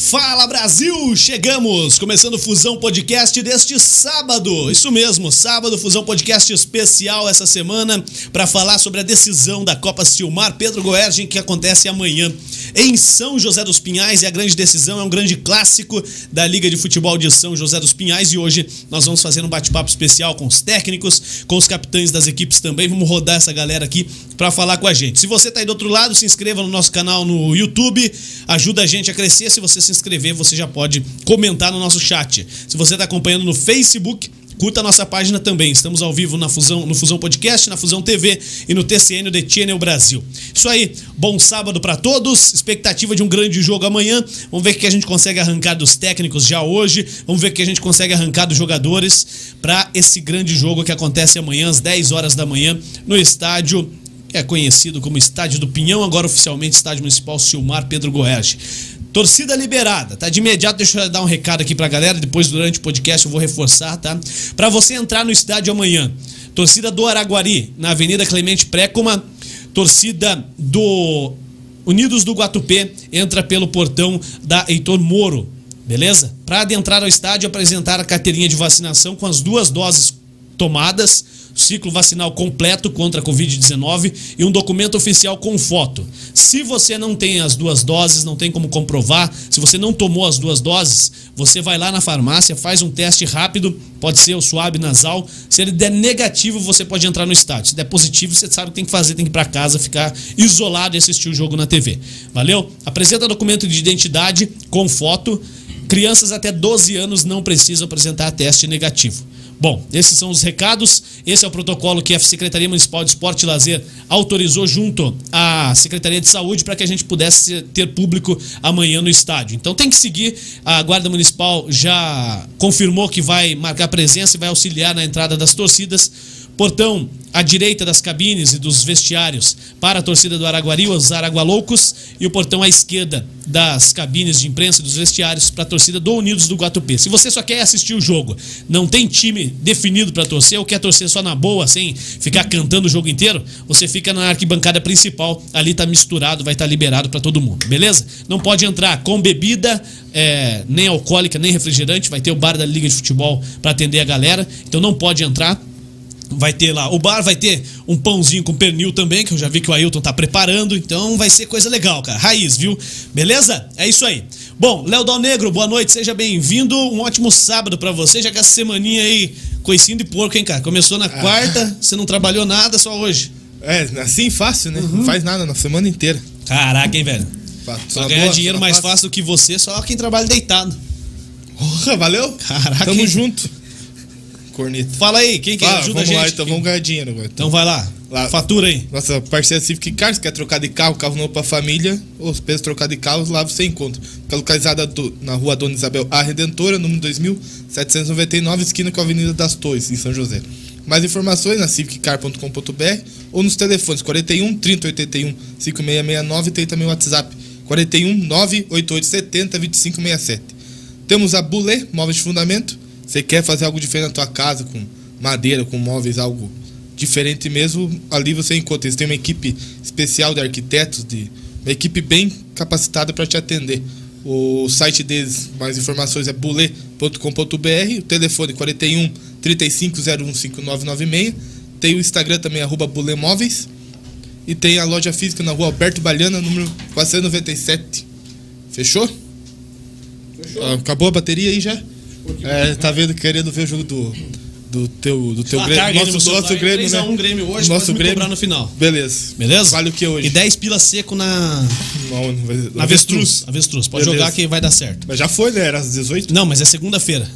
Fala Brasil, chegamos! Começando o Fusão Podcast deste sábado. Isso mesmo, sábado, Fusão Podcast especial essa semana para falar sobre a decisão da Copa Silmar Pedro Goergen que acontece amanhã em São José dos Pinhais. E a grande decisão é um grande clássico da Liga de Futebol de São José dos Pinhais. E hoje nós vamos fazer um bate-papo especial com os técnicos, com os capitães das equipes também. Vamos rodar essa galera aqui para falar com a gente. Se você tá aí do outro lado, se inscreva no nosso canal no YouTube, ajuda a gente a crescer. Se você se inscrever, você já pode comentar no nosso chat. Se você está acompanhando no Facebook, curta a nossa página também. Estamos ao vivo na Fusão, no Fusão Podcast, na Fusão TV e no TCN de Channel Brasil. Isso aí, bom sábado para todos. Expectativa de um grande jogo amanhã. Vamos ver o que a gente consegue arrancar dos técnicos já hoje. Vamos ver o que a gente consegue arrancar dos jogadores para esse grande jogo que acontece amanhã às 10 horas da manhã no estádio que é conhecido como Estádio do Pinhão, agora oficialmente Estádio Municipal Silmar Pedro Goerge. Torcida liberada, tá? De imediato, deixa eu dar um recado aqui pra galera. Depois, durante o podcast, eu vou reforçar, tá? Pra você entrar no estádio amanhã. Torcida do Araguari, na Avenida Clemente Précoma. Torcida do Unidos do Guatupê, entra pelo portão da Heitor Moro, beleza? Para adentrar ao estádio, apresentar a carteirinha de vacinação com as duas doses tomadas ciclo vacinal completo contra a Covid-19 e um documento oficial com foto. Se você não tem as duas doses, não tem como comprovar, se você não tomou as duas doses, você vai lá na farmácia, faz um teste rápido, pode ser o suave nasal. Se ele der negativo, você pode entrar no estádio. Se der positivo, você sabe o que tem que fazer, tem que ir para casa, ficar isolado e assistir o jogo na TV. Valeu? Apresenta documento de identidade com foto. Crianças até 12 anos não precisam apresentar teste negativo. Bom, esses são os recados. Esse é o protocolo que a Secretaria Municipal de Esporte e Lazer autorizou junto à Secretaria de Saúde para que a gente pudesse ter público amanhã no estádio. Então tem que seguir. A Guarda Municipal já confirmou que vai marcar presença e vai auxiliar na entrada das torcidas. Portão à direita das cabines e dos vestiários para a torcida do Araguari, os Aragualoucos, e o portão à esquerda das cabines de imprensa e dos vestiários para a torcida do Unidos do Guatupê. Se você só quer assistir o jogo, não tem time definido para torcer ou quer torcer só na boa, sem ficar cantando o jogo inteiro, você fica na arquibancada principal, ali tá misturado, vai estar tá liberado para todo mundo, beleza? Não pode entrar com bebida, é, nem alcoólica, nem refrigerante, vai ter o bar da Liga de Futebol para atender a galera, então não pode entrar Vai ter lá, o bar vai ter um pãozinho com pernil também, que eu já vi que o Ailton tá preparando, então vai ser coisa legal, cara. Raiz, viu? Beleza? É isso aí. Bom, Léo Dal Negro, boa noite, seja bem-vindo. Um ótimo sábado para você, já que essa semaninha aí, coicinho de porco, hein, cara? Começou na ah. quarta, você não trabalhou nada, só hoje. É, assim fácil, né? Uhum. Não faz nada na semana inteira. Caraca, hein, velho? Pra ganhar boa, dinheiro mais fácil do que você, só quem trabalha deitado. Porra, valeu? Caraca. Tamo junto corneta. Fala aí, quem que Fala, ajuda a gente? Lá, então quem... vamos ganhar dinheiro agora. Então, então vai lá. lá. Fatura aí. Nossa parceira Civic Cars quer trocar de carro, carro novo pra família. Os pesos trocar de carros, lá você encontra. Fica localizada do, na rua Dona Isabel A Redentora, número 2799, esquina com a Avenida das Torres, em São José. Mais informações na civiccar.com.br ou nos telefones 41 3081 5669 tem também o WhatsApp 41 988 70 2567. Temos a Bulé Móveis de Fundamento você quer fazer algo diferente na tua casa, com madeira, com móveis, algo diferente mesmo, ali você encontra. Eles têm uma equipe especial de arquitetos, de uma equipe bem capacitada para te atender. O site deles, mais informações é bule.com.br, o telefone 41 3501 5996. Tem o Instagram também, arroba bulemóveis. E tem a loja física na rua Alberto Baliana, número 497. Fechou? Fechou. Ah, acabou a bateria aí já? É, tá vendo, querendo ver o jogo do, do teu, do teu Grêmio. Nosso, nosso Grêmio, 3 né? 1 Grêmio hoje, nosso Grêmio no final. Beleza. Beleza? Vale o que hoje? E 10 pila seco na. Não, não vai... Na avestruz. Avestruz. Pode Beleza. jogar que vai dar certo. Mas já foi, né? Era às 18? Não, mas é segunda-feira.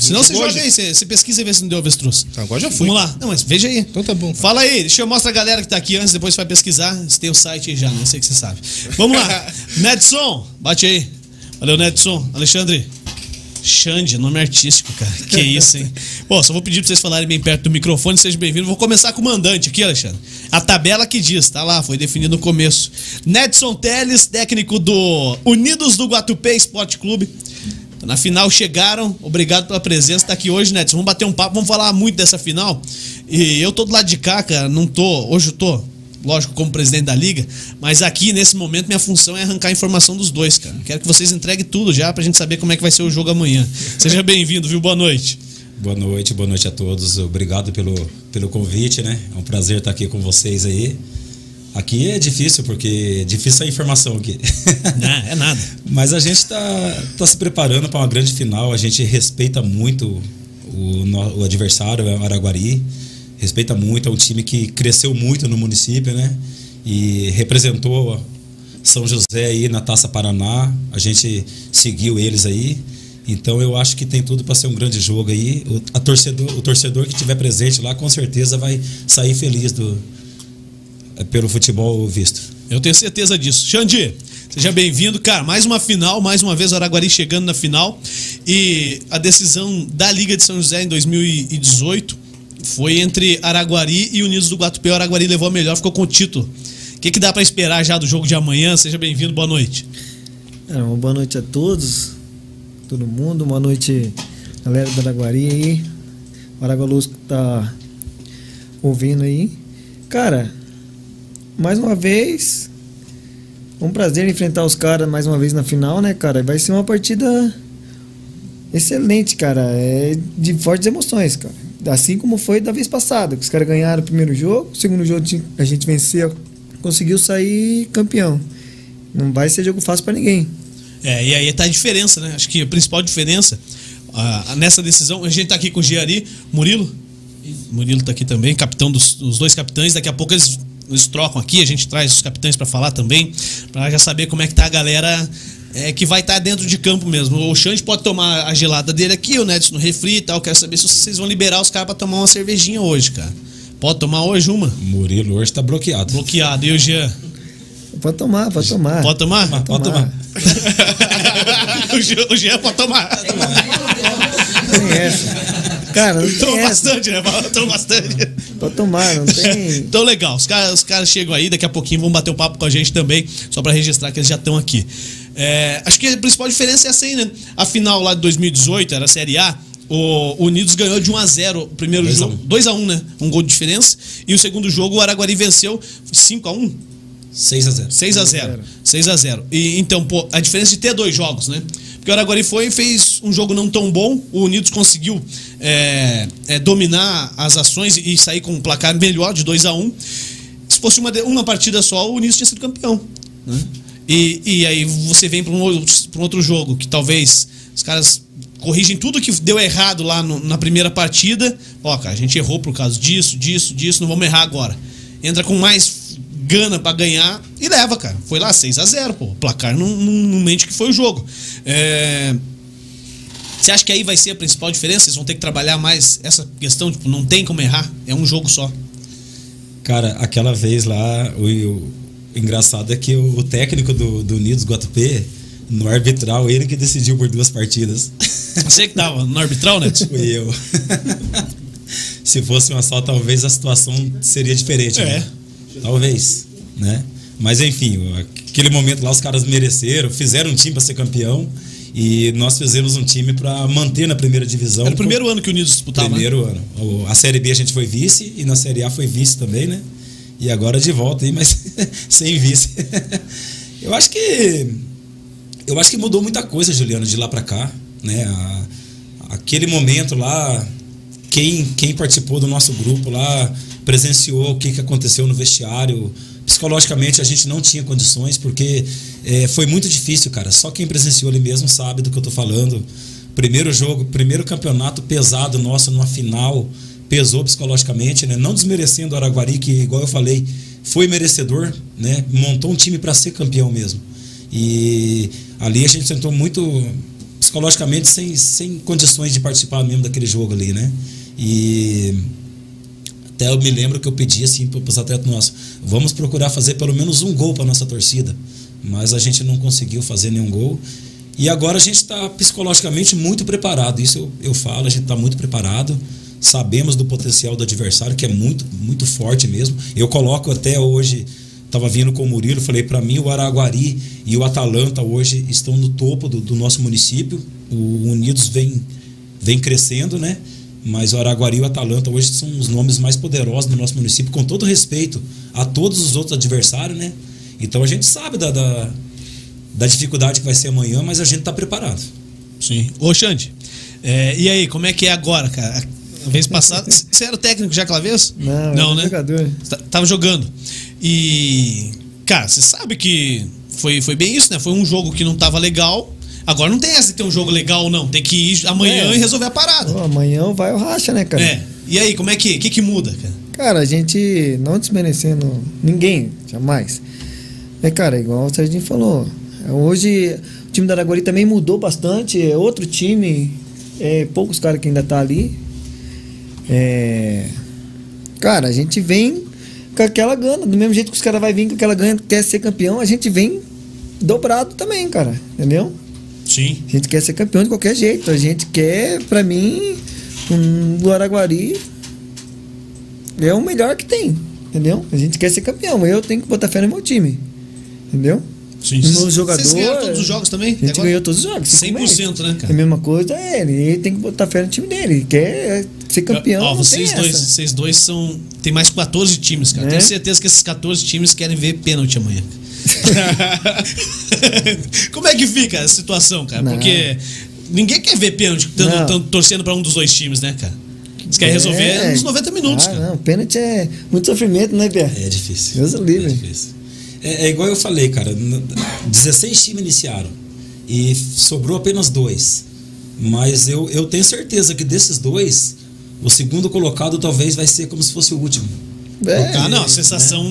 Senão você joga aí, você, você pesquisa e vê se não deu avestruz. Tá, agora já foi. Vamos lá. Não, mas veja aí. Então tá bom. Cara. Fala aí, deixa eu mostrar a galera que tá aqui antes, depois você vai pesquisar. Você tem o site aí já, não sei que você sabe. Vamos lá. Nedson, bate aí. Valeu, Nedson. Alexandre. Xande, nome artístico, cara. Que isso, hein? Bom, só vou pedir pra vocês falarem bem perto do microfone, sejam bem-vindos. Vou começar com o mandante aqui, Alexandre. A tabela que diz, tá lá, foi definido no começo. Nedson Teles, técnico do Unidos do Guatupé Esporte Clube. Na final chegaram, obrigado pela presença, tá aqui hoje, Nedson. Vamos bater um papo, vamos falar muito dessa final. E eu tô do lado de cá, cara, não tô, hoje eu tô lógico, como presidente da liga, mas aqui nesse momento minha função é arrancar a informação dos dois, cara. Quero que vocês entreguem tudo já pra gente saber como é que vai ser o jogo amanhã. Seja bem-vindo, viu? Boa noite. Boa noite, boa noite a todos. Obrigado pelo, pelo convite, né? É um prazer estar aqui com vocês aí. Aqui é difícil, porque é difícil a informação aqui. Não, é nada. Mas a gente está tá se preparando para uma grande final. A gente respeita muito o, o adversário, o Araguari. Respeita muito. É um time que cresceu muito no município, né? E representou São José aí na Taça Paraná. A gente seguiu eles aí. Então eu acho que tem tudo para ser um grande jogo aí. O, torcedor, o torcedor que estiver presente lá com certeza vai sair feliz do, pelo futebol visto. Eu tenho certeza disso. Xandi, seja bem-vindo. Cara, mais uma final, mais uma vez o Araguari chegando na final. E a decisão da Liga de São José em 2018 foi entre Araguari e Unidos do Guatupé. O Araguari levou a melhor, ficou com o título. O que, que dá para esperar já do jogo de amanhã? Seja bem-vindo, boa noite. É, uma boa noite a todos, todo mundo. Boa noite, galera do Araguari aí. O Aragualuz que tá ouvindo aí. Cara, mais uma vez, um prazer enfrentar os caras mais uma vez na final, né, cara? Vai ser uma partida excelente, cara. É de fortes emoções, cara. Assim como foi da vez passada, que os caras ganharam o primeiro jogo, o segundo jogo a gente venceu, conseguiu sair campeão. Não vai ser jogo fácil para ninguém. É, e aí tá a diferença, né? Acho que a principal diferença nessa decisão, a gente tá aqui com o Giari, Murilo. Murilo tá aqui também, capitão dos, dos dois capitães. Daqui a pouco eles eles trocam aqui, a gente traz os capitães para falar também, para já saber como é que tá a galera é, que vai estar tá dentro de campo mesmo. O Xande pode tomar a gelada dele aqui, o Nedson no refri e tal. Quero saber se vocês vão liberar os caras para tomar uma cervejinha hoje, cara. Pode tomar hoje uma? Murilo hoje tá bloqueado. Bloqueado. E o Jean? Pode tomar, pode tomar. Pode tomar? Pode tomar. tomar. o, Jean, o Jean pode tomar. Tem essa. Cara, não Toma tem bastante, né? Toma bastante. Pode tomar, não tem. Então, legal. Os caras, os caras chegam aí, daqui a pouquinho vão bater um papo com a gente também, só para registrar que eles já estão aqui. É, acho que a principal diferença é essa aí, né? A final lá de 2018, era a Série A. O Unidos ganhou de 1 a 0 o primeiro Dois a jogo. um. 2 a 1 né? Um gol de diferença. E o segundo jogo, o Araguari venceu 5 a 1 6 a 0 6 a 0 6 a 0 E então, pô, a diferença de ter dois jogos, né? Porque o Araguari foi e fez um jogo não tão bom. O Unidos conseguiu é, é, dominar as ações e sair com um placar melhor de 2 a 1 Se fosse uma, uma partida só, o Unidos tinha sido campeão. né? E, e aí você vem para um, um outro jogo que talvez os caras corrigem tudo que deu errado lá no- na primeira partida. Ó, cara, a gente errou por causa disso, disso, disso, não vamos errar agora. Entra com mais gana pra ganhar e leva, cara. Foi lá 6 a 0 pô. O placar não, não, não mente que foi o jogo. É, Você acha que aí vai ser a principal diferença? Vocês vão ter que trabalhar mais essa questão, tipo, não tem como errar, é um jogo só. Cara, aquela vez lá, o engraçado é que o, técnico do, do Unidos Guatupê, no arbitral, ele que decidiu por duas partidas. Você que tava no arbitral, né? Fui eu. Se fosse uma só, talvez a situação seria diferente. É. Né? Talvez, né? Mas enfim, aquele momento lá os caras mereceram, fizeram um time para ser campeão e nós fizemos um time para manter na primeira divisão. Era o primeiro ano que o Unidos disputava. né? Primeiro ano. A Série B a gente foi vice e na Série A foi vice também, né? E agora de volta aí, mas sem vice. Eu acho que eu acho que mudou muita coisa, Juliano, de lá para cá, né? A- aquele momento lá, quem quem participou do nosso grupo lá presenciou o que, que aconteceu no vestiário. Psicologicamente a gente não tinha condições porque eh, foi muito difícil, cara. Só quem presenciou ali mesmo sabe do que eu tô falando. Primeiro jogo, primeiro campeonato pesado nosso numa final, pesou psicologicamente, né? Não desmerecendo o Araguari, que, igual eu falei, foi merecedor, né? Montou um time para ser campeão mesmo. E ali a gente sentou muito psicologicamente sem, sem condições de participar mesmo daquele jogo ali, né? E até eu me lembro que eu pedi assim para os atletas nossos, vamos procurar fazer pelo menos um gol para nossa torcida, mas a gente não conseguiu fazer nenhum gol. E agora a gente está psicologicamente muito preparado. Isso eu, eu falo, a gente está muito preparado. Sabemos do potencial do adversário, que é muito, muito forte mesmo. Eu coloco até hoje, estava vindo com o Murilo, falei para mim, o Araguari e o Atalanta hoje estão no topo do, do nosso município. O Unidos vem, vem crescendo, né? Mas o Araguari e o Atalanta hoje são os nomes mais poderosos do nosso município, com todo respeito a todos os outros adversários, né? Então a gente sabe da, da, da dificuldade que vai ser amanhã, mas a gente está preparado. Sim. Ô, Xande, é, e aí, como é que é agora, cara? A vez passada. Você era o técnico já aquela vez? Não, Não né? jogador. Tá- Tava jogando. E. Cara, você sabe que foi, foi bem isso, né? Foi um jogo que não tava legal. Agora não tem essa de ter um jogo legal ou não. Tem que ir amanhã É. e resolver a parada. Pô, amanhã vai o racha, né, cara? É. E aí, como é que. O que, que muda, cara? Cara, a gente não desmerecendo ninguém, jamais. É, cara, igual o Serginho falou. Hoje o time da Araguari também mudou bastante. É outro time. É, poucos caras que ainda tá ali. É, cara, a gente vem com aquela gana. Do mesmo jeito que os caras vão vir com aquela gana, quer ser campeão, a gente vem dobrado também, cara. Entendeu? Sim. A gente quer ser campeão de qualquer jeito. A gente quer, pra mim, um, o Araguari é o melhor que tem. Entendeu? A gente quer ser campeão. Eu tenho que botar fé no meu time. Entendeu? Sim. No jogador, Vocês ganharam todos os jogos também? A gente ganhou todos os jogos. cinco 100%, méritos. né, cara? É a mesma coisa é ele. Ele tem que botar fé no time dele. Ele quer ser campeão. Ó, vocês dois, essa. vocês dois são. Tem mais 14 times, cara. É. Tenho certeza que esses 14 times querem ver pênalti amanhã. Como é que fica a situação, cara? Não. Porque ninguém quer ver pênalti tando- tando- torcendo pra um dos dois times, né, cara? Eles querem resolver É. nos 90 minutos, ah, cara. Não, pênalti é muito sofrimento, né, Pé? É difícil. Deus o livre. É difícil. É, é igual eu falei, cara. n- 16 times iniciaram e sobrou apenas dois. Mas eu, eu tenho certeza que desses dois, o segundo colocado talvez vai ser como se fosse o último. É, Ah, não, a sensação.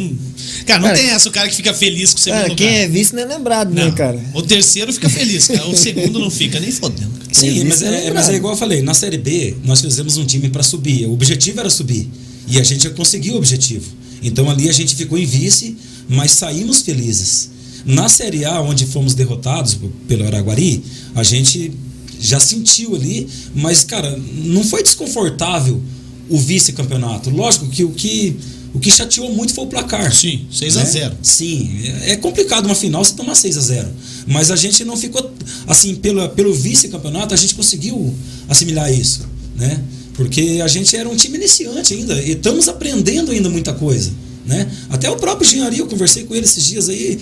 Cara, não Cara, tem essa o cara que fica feliz com o segundo Cara, lugar. quem é vice não é lembrado, Não, né, cara? O terceiro fica feliz, cara. O segundo não fica nem fodendo. Sim, Isso mas é é, lembrado. mas é igual eu falei, na Série B nós fizemos um time para subir. O objetivo era subir. E a gente conseguiu o objetivo. Então ali a gente ficou em vice, mas saímos felizes. Na Série A, onde fomos derrotados pelo Araguari, a gente já sentiu ali, mas, cara, não foi desconfortável o vice-campeonato. Lógico que o que. O que chateou muito foi o placar. Sim, 6 a né? 0. Sim, é é complicado uma final você tomar 6 a 0 Mas a gente não ficou. Assim, pelo, pelo vice-campeonato, a gente conseguiu assimilar isso. Né? Porque a gente era um time iniciante ainda. E estamos aprendendo ainda muita coisa. Né? Até o próprio Engenharia, eu conversei com ele esses dias aí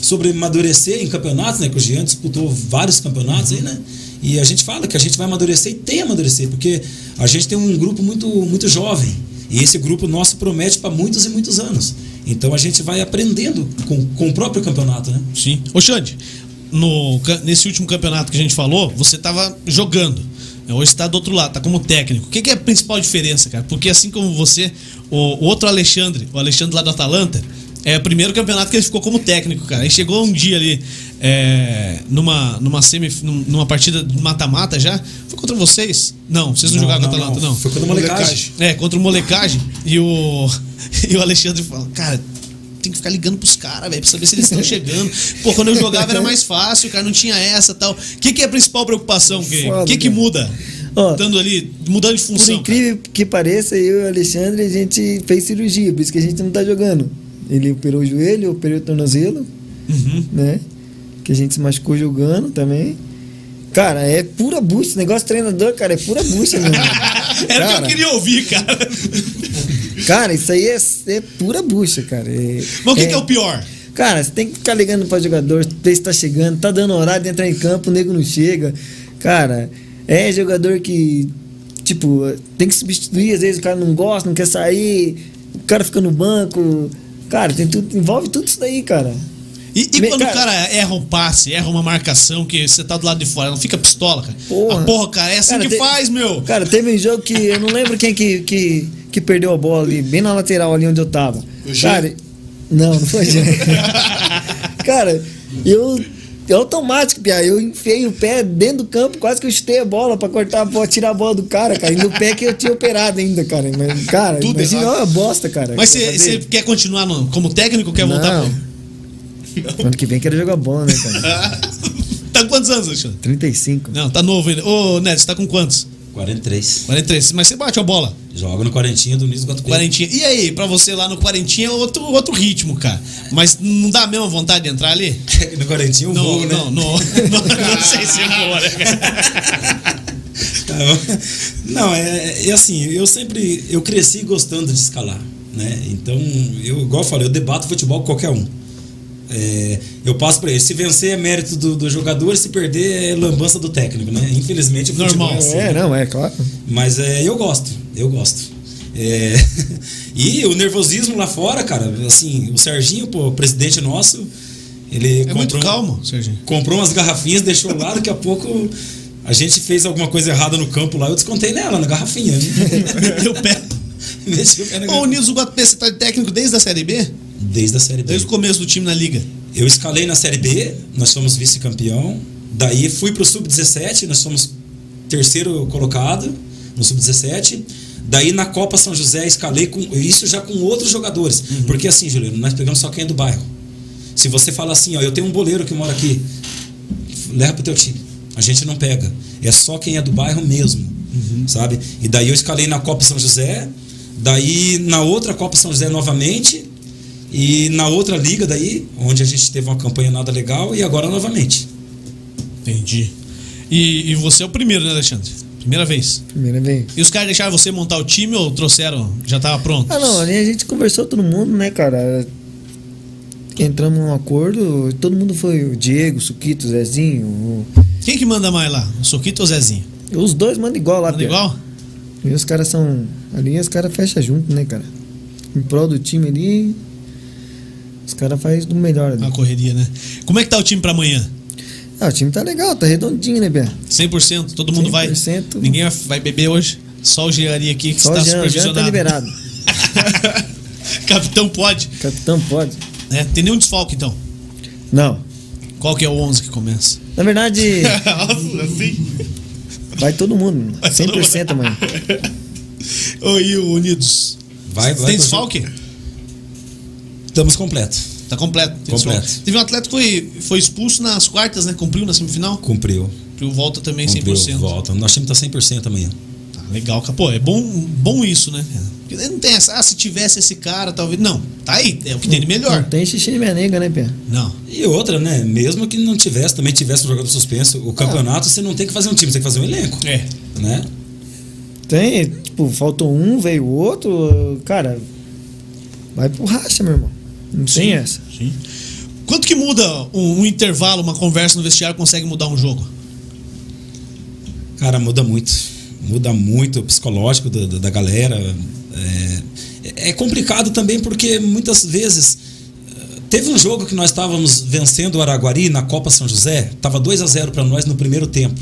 sobre amadurecer em campeonatos, né? Que o Jean disputou vários campeonatos aí, né? E a gente fala que a gente vai amadurecer e tem amadurecer, porque a gente tem um grupo muito, muito jovem. E esse grupo nosso promete para muitos e muitos anos. Então a gente vai aprendendo com, com o próprio campeonato, né? Sim. Ô, Xande, no, nesse último campeonato que a gente falou, você tava jogando. Hoje está do outro lado, tá como técnico. O que, que é a principal diferença, cara? Porque assim como você, o, o outro Alexandre, o Alexandre lá do Atalanta, é o primeiro campeonato que ele ficou como técnico, cara. Aí chegou um dia ali, é, numa, numa, semi, num- numa partida de mata-mata já. Foi contra vocês? Não, vocês não, jogaram com o Atalanta, não. Foi quando a molecagem. É, contra o molecagem. E o, e o Alexandre fala, cara, tem que ficar ligando pros caras, velho, pra saber se eles estão chegando. Pô, quando eu jogava era mais fácil, cara, não tinha essa tal. O que, que é a principal preocupação? O que, que, muda? Ó, Estando ali, mudando de Por função. incrível que pareça, eu e o Alexandre, a gente fez cirurgia, por isso que a gente não tá jogando. Ele operou o joelho, eu operei o tornozelo, Uhum. né? Que a gente se machucou jogando também. Cara, é pura bucha. Negócio treinador, cara, é pura bucha, meu. Era o que eu Cara, queria ouvir, cara. Cara, isso aí é, é pura bucha, cara. É- Mas o que, que é o pior? Cara, você tem que ficar ligando pra jogador, ver se tá chegando, tá dando horário de entrar em campo, o nego não chega. Cara, é jogador que, tipo, tem que substituir, às vezes o cara não gosta, não quer sair, o cara fica no banco. Cara, tem tudo, envolve tudo isso daí, cara. E, e Me- quando o cara- cara erra um passe, erra uma marcação, que você tá do lado de fora, não fica pistola, cara. Porra. Ah, porra, cara, é assim Cara, que tem- faz, meu. Cara, teve um jogo que eu não lembro quem que, que, que perdeu a bola ali, bem na lateral ali onde eu tava. O? Cara, não, não foi Jean. cara, eu. É automático, Pia. Eu enfiei o pé dentro do campo, quase que eu chutei a bola pra cortar a bola, tirar a bola do cara, cara. E no pé que eu tinha operado ainda, cara. Mas, cara, Tudo imagina uma bosta, cara. Mas você quer continuar no- como técnico ou quer voltar Não. pro. Ano que vem quero jogar bola, né, cara? tá com quantos anos, Alexandre? 35. Não, tá novo ainda. Ô, Neto, você tá com quantos? 43. 43. Mas você bate a bola. Joga no quarentinha do Niso Guatupé. Quarentinha. E aí, pra você lá no Quarentinha é outro, outro ritmo, cara. Mas não dá a mesma vontade de entrar ali? no quarentinha eu Não, vou, né? não, não, não, não sei se voa, né, cara? Não, é, é assim, eu sempre eu cresci gostando de escalar, né? Então, eu igual eu falei, eu debato futebol com qualquer um. É, eu passo para ele, se vencer é mérito do, do, jogador, se perder é lambança do técnico, né? Infelizmente o Normal. é assim. É, não, é claro. Mas é, eu gosto, eu gosto. É, e o nervosismo lá fora, cara, assim, o Serginho, pô, presidente nosso, ele É muito calmo, Serginho. comprou umas garrafinhas, deixou lá, daqui a pouco a gente fez alguma coisa errada no campo lá, eu descontei nela, na garrafinha. Meteu o pé. Meti o Ô, garrafinha. Nilson você tá de técnico desde a Série B? Desde a Série B. Desde o começo do time na Liga. Eu escalei na Série B, nós fomos vice-campeão. Daí fui pro Sub-17, nós fomos terceiro colocado no Sub-17. Daí na Copa São José escalei com isso já com outros jogadores. Porque assim, Juliano, nós pegamos só quem é do bairro. Se você fala assim, ó, eu tenho um boleiro que mora aqui, leva pro teu time. A gente não pega. É só quem é do bairro mesmo, sabe? E daí eu escalei na Copa São José, daí na outra Copa São José novamente, e na outra liga daí, onde a gente teve uma campanha nada legal, e agora novamente. Entendi. E, e você é o primeiro, né, Alexandre? Primeira vez. Primeira vez. E os caras deixaram você montar o time ou trouxeram? Já tava pronto? Ah, não, ali a gente conversou todo mundo, né, cara? Entramos num acordo, todo mundo foi o Diego, o Suquito, o Zezinho. o- Quem que manda mais lá? O Soquito ou o Zezinho? Os dois mandam igual lá, Manda igual? E os caras são. Ali os caras fecham junto, né, cara? Em prol do time ali. Os caras fazem do melhor ali. Uma correria, né? Como é que tá o time pra amanhã? Ah, o time tá legal, tá redondinho, né, Pia? 100%? Todo mundo vai? 100%. Ninguém vai- vai beber hoje? Só o Geari aqui que Só está o Jean, tá liberado. Capitão pode. Capitão pode. Né? Tem nenhum desfalque então. Não. Qual que é o 11 que começa? Na verdade, assim? Vai todo mundo. Vai todo 100% amanhã. Ô, e o Unidos? Vai, vai. Tem desfalque? Estamos completo. Tá completo. tem Completo. desfalque. Teve um atleta que foi, foi expulso nas quartas, né? Cumpriu na semifinal? Cumpriu. Cumpriu volta também Cumpriu, 100%. volta. Nosso time tá 100% amanhã. Tá, legal. Pô, é bom, bom isso, né? Porque não tem essa, ah, se tivesse esse cara, talvez. Não, tá aí, é o que tem de melhor. Não tem xixi de minha nega, né, Pia? Não. E outra, né? Mesmo que não tivesse, também tivesse um jogador suspenso, o campeonato você não tem que fazer um time, você tem que fazer um elenco. É. Né? Tem, tipo, faltou um, veio o outro. Cara, vai pro racha, meu irmão. Não Sim, tem essa. Sim. Quanto que muda um, um intervalo, uma conversa no vestiário consegue mudar um jogo? Cara, muda muito. Muda muito o psicológico da, da- da galera. É, é complicado também porque muitas vezes. Teve um jogo que nós estávamos vencendo o Araguari na Copa São José, tava 2 a 0 para nós no primeiro tempo.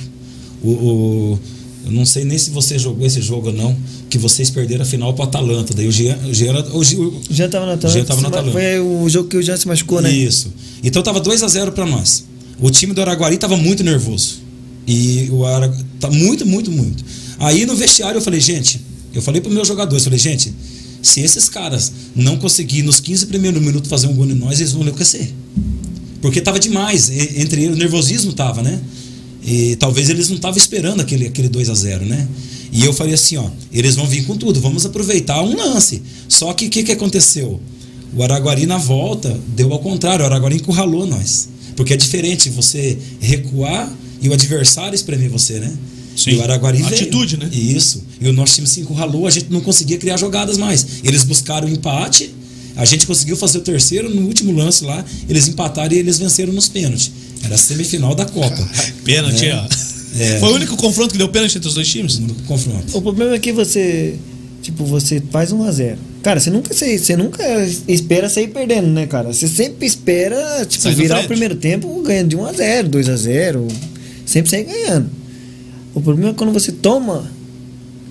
O, o- eu não sei nem se você jogou esse jogo ou não, que vocês perderam a final para Atalanta. Daí o Jean, o Jean, o Jean- O Jean tava na Jean Atalanta. tava na Atalanta. Foi o jogo que o Jean se machucou, né? Isso. Então tava 2 a 0 para nós. O time do Araguari tava muito nervoso. E o Ara... tá muito, muito, muito. Aí no vestiário eu falei, gente, eu falei para meus jogadores, falei, gente, se esses caras não conseguirem nos 15 primeiros minutos fazer um gol em nós, eles vão enlouquecer. Porque tava demais, entre eles o nervosismo tava, né? E talvez eles não estavam esperando aquele, aquele 2 a 0 né? E eu falei assim, ó, eles vão vir com tudo, vamos aproveitar um lance. Só que o que, que aconteceu? O Araguari na volta deu ao contrário, o Araguari encurralou nós. Porque é diferente você recuar e o adversário espremer você, né? Sim. E o Araguari veio. Atitude, né? Isso. E o nosso time se encurralou, a gente não conseguia criar jogadas mais. Eles buscaram o empate, a gente conseguiu fazer o terceiro, no último lance lá, eles empataram e eles venceram nos pênaltis. Era a semifinal da Copa. Pênalti, É. ó. É. Foi o único confronto que deu pênalti entre os dois times? No confronto. O problema é que você, tipo, você faz 1 a 0 Cara, você nunca, você, você nunca espera sair perdendo, né, cara? Você sempre espera, tipo, Sai virar frente. o primeiro tempo ganhando de 1 a 0 2 a 0 Sempre sair ganhando. O problema é quando você toma,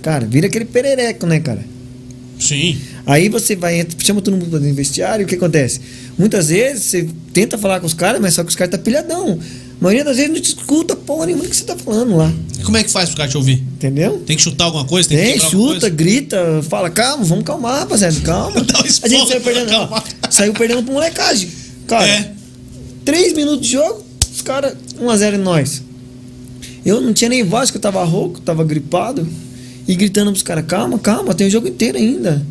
cara, vira aquele perereco, né, cara? Sim. Aí você vai, chama todo mundo para dentro do vestiário o que acontece? Muitas vezes você tenta falar com os caras, mas só que os caras tá pilhadão. A maioria das vezes não te escuta porra nenhuma do que você tá falando lá. E como é que faz pro cara te ouvir? Entendeu? Tem que chutar alguma coisa? Tem, que Tem, chuta, grita, fala, calma, vamos calmar, rapaziada, calma. Dá um a esporro gente saiu perdendo, ó, saiu perdendo pro molecagem. Cara, É. três minutos de jogo, os caras, 1x0 em nós. Eu não tinha nem voz, que eu tava rouco, tava gripado. E gritando pros caras, calma, calma, tem o jogo inteiro ainda.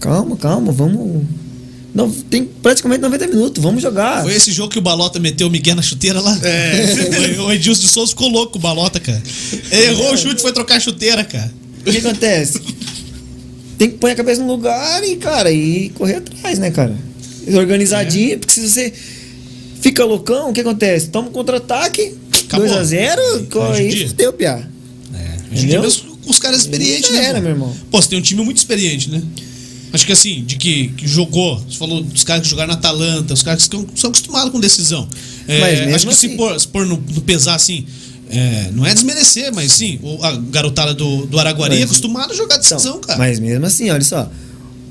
Calma, calma, vamos. Não, tem praticamente 90 minutos, vamos jogar. Foi esse jogo que o Balota meteu o Miguel na chuteira lá? É. o Edilson de Souza ficou louco com o Balota, cara. Errou o chute e foi trocar a chuteira, cara. O que acontece? Tem que pôr a cabeça no lugar e, cara, e correr atrás, né, cara? Organizadinho, é. porque se você fica loucão, o que acontece? Toma um contra-ataque, 2x0, corre aí, fudeu, piá. É. Entendeu? os caras experientes, né? Era, meu irmão. Pô, você tem um time muito experiente, né? Acho que assim, de que, que jogou, você falou dos caras que jogaram na Atalanta, os caras que são acostumados com decisão. É, acho que assim, se pôr, se pôr no, no pesar assim, é, não é desmerecer, mas sim, a garotada do, do Araguari é acostumada a jogar decisão, então, cara. Mas mesmo assim, olha só.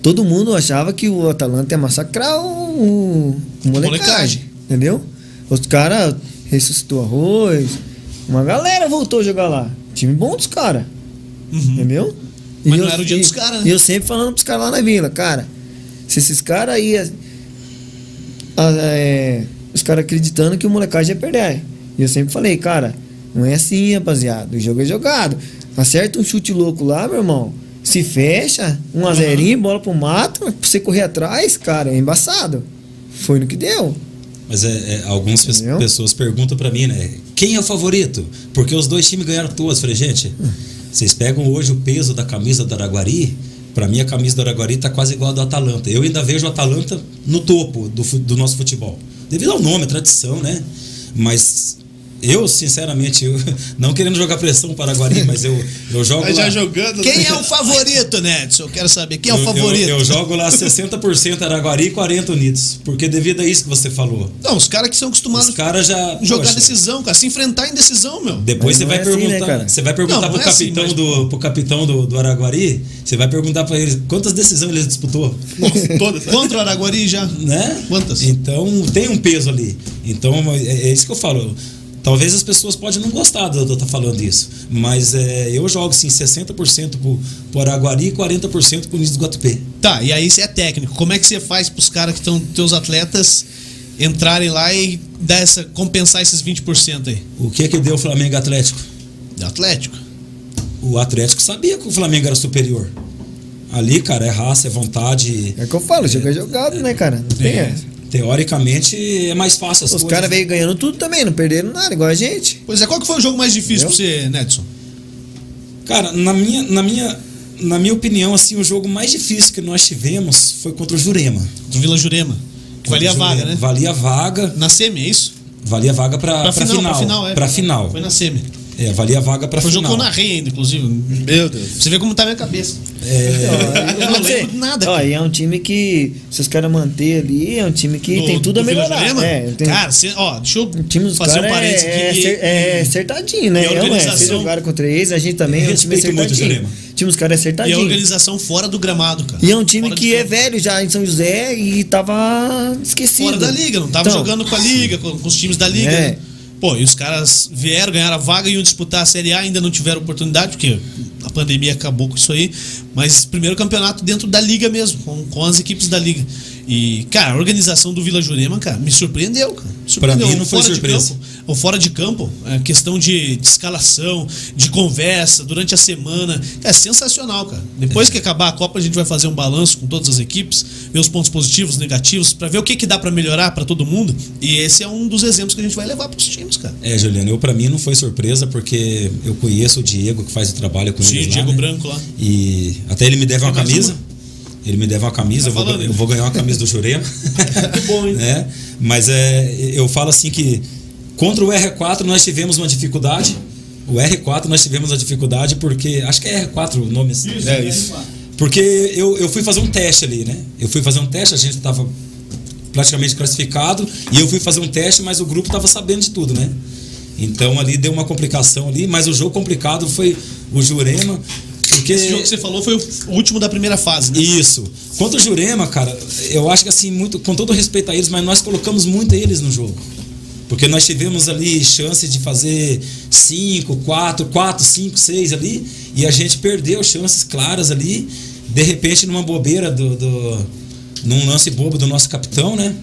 Todo mundo achava que o Atalanta ia massacrar o, o molecagem, molecagem. Entendeu? Os caras ressuscitou arroz. Uma galera voltou a jogar lá. Time bom dos caras. Uhum. Entendeu? Mas e não eu, era o dia dos caras, né? E eu sempre falando pros caras lá na vila, cara, se esses caras aí. É, os caras acreditando que o molecagem ia perder. E eu sempre falei, cara, não é assim, rapaziada. O jogo é jogado. Acerta um chute louco lá, meu irmão. Se fecha, um uhum. a zerinho, bola pro mato, pra você correr atrás, cara, é embaçado. Foi no que deu. Mas é, é algumas Entendeu? pessoas perguntam para mim, né? Quem é o favorito? Porque os dois times ganharam todas. Falei, gente, hum. Vocês pegam hoje o peso da camisa do Araguari, para mim a camisa do Araguari está quase igual a do Atalanta. Eu ainda vejo o Atalanta no topo do, do nosso futebol. Devido ao nome, a tradição, né? Mas eu, sinceramente, eu, não querendo jogar pressão para Guarani, mas eu, eu jogo. Mas já lá. jogando. Quem né? é o favorito, Nedson? Eu quero saber. Quem é o favorito? Eu, eu jogo lá 60% Araguari e 40% Unidos. Porque devido a isso que você falou. Não, os caras que são acostumados os cara já, jogar poxa, decisão, cara, se enfrentar em decisão, meu. Depois você vai, é perguntar, assim, né, você vai perguntar não, pro, é capitão assim, mas... do, pro capitão do, do Araguari, você vai perguntar para ele quantas decisões ele disputou. Nossa, todas. Contra o Araguari já. Né? Quantas? Então tem um peso ali. Então é, é isso que eu falo. Talvez as pessoas podem não gostar de eu estar falando isso, mas é, eu jogo sim 60% pro, pro Araguari e 40% pro Nisso do Guatupê. Tá, e aí você é técnico. Como é que você faz pros caras que estão, teus atletas, entrarem lá e dar essa, compensar esses 20% aí? O que que deu o Flamengo Atlético? Atlético. O Atlético sabia que o Flamengo era superior. Ali, cara, é raça, é vontade. É que eu falo, jogo é jogado, né, cara? Não tem é. essa teoricamente é mais fácil as Os caras veio ganhando tudo também, não perderam nada, igual a gente. Pois é, qual que foi o jogo mais difícil Entendeu? pra você, Nedson? Cara, na minha, na minha, na minha opinião, assim, o jogo mais difícil que nós tivemos foi contra o Jurema. Do Vila Jurema. Que valia a vaga, né? Valia a vaga. Na semi, é isso? Valia a vaga pra, pra, pra final. Pra final, é. Pra final. Foi na semi. É, valia a vaga pra Foi final. Foi jogo que eu narrei ainda, inclusive. Meu Deus. Você vê como tá a minha cabeça. É... eu não lembro de nada. Ó, e é um time que, se os caras manter ali, é um time que do, tem tudo a melhorar. É, tem... Cara, cê, ó, deixa eu o time dos fazer um parênteses é, aqui. É, é acertadinho, né? A organização... É, vocês jogaram contra eles, a gente também é um time acertadinho. O time dos caras é acertadinho. E a organização fora do gramado, cara. E é um time fora que é velho já em São José e tava esquecido. Fora da liga, não tava então, jogando com a liga, com, com os times da liga. É. Pô, e os caras vieram, ganharam a vaga e iam disputar a Série A, ainda não tiveram oportunidade, porque a pandemia acabou com isso aí. Mas primeiro campeonato dentro da liga mesmo, com, com as equipes da liga. E, cara, a organização do Vila Jurema, cara, me surpreendeu, cara. Surpreendeu. Pra mim não foi surpresa. Ou fora de campo, é questão de, de, escalação, de conversa durante a semana. É sensacional, cara. Depois é. que acabar a Copa, a gente vai fazer um balanço com todas as equipes, ver os pontos positivos, negativos, para ver o que, que dá para melhorar para todo mundo. E esse é um dos exemplos que a gente vai levar para os times, cara. É, Juliano, eu para mim não foi surpresa, porque eu conheço o Diego que faz o trabalho com Sim, eles. Sim, Diego lá, né? Branco lá. E até ele me deve uma camisa. Uma? Ele me deve uma camisa, tá eu, vou, eu, vou, ganhar uma camisa do Jurema. Muito bom, hein? né? Mas é, eu falo assim que contra o R4 nós tivemos uma dificuldade. O R4 nós tivemos uma dificuldade porque. Acho que é R4 o nome. Isso, é, é isso. Porque eu, eu fui fazer um teste ali, né? Eu fui fazer um teste, a gente estava praticamente classificado, e eu fui fazer um teste, mas o grupo estava sabendo de tudo, né? Então ali deu uma complicação ali, mas o jogo complicado foi o Jurema. Porque... Esse jogo que você falou foi o último da primeira fase, né? Isso. Quanto o Jurema, cara, eu acho que assim, muito, com todo respeito a eles, mas nós colocamos muito eles no jogo. Porque nós tivemos ali chance de fazer 5, 4, 4, 5, 6 ali, e a gente perdeu chances claras ali, de repente numa bobeira do, do num lance bobo do nosso capitão, né?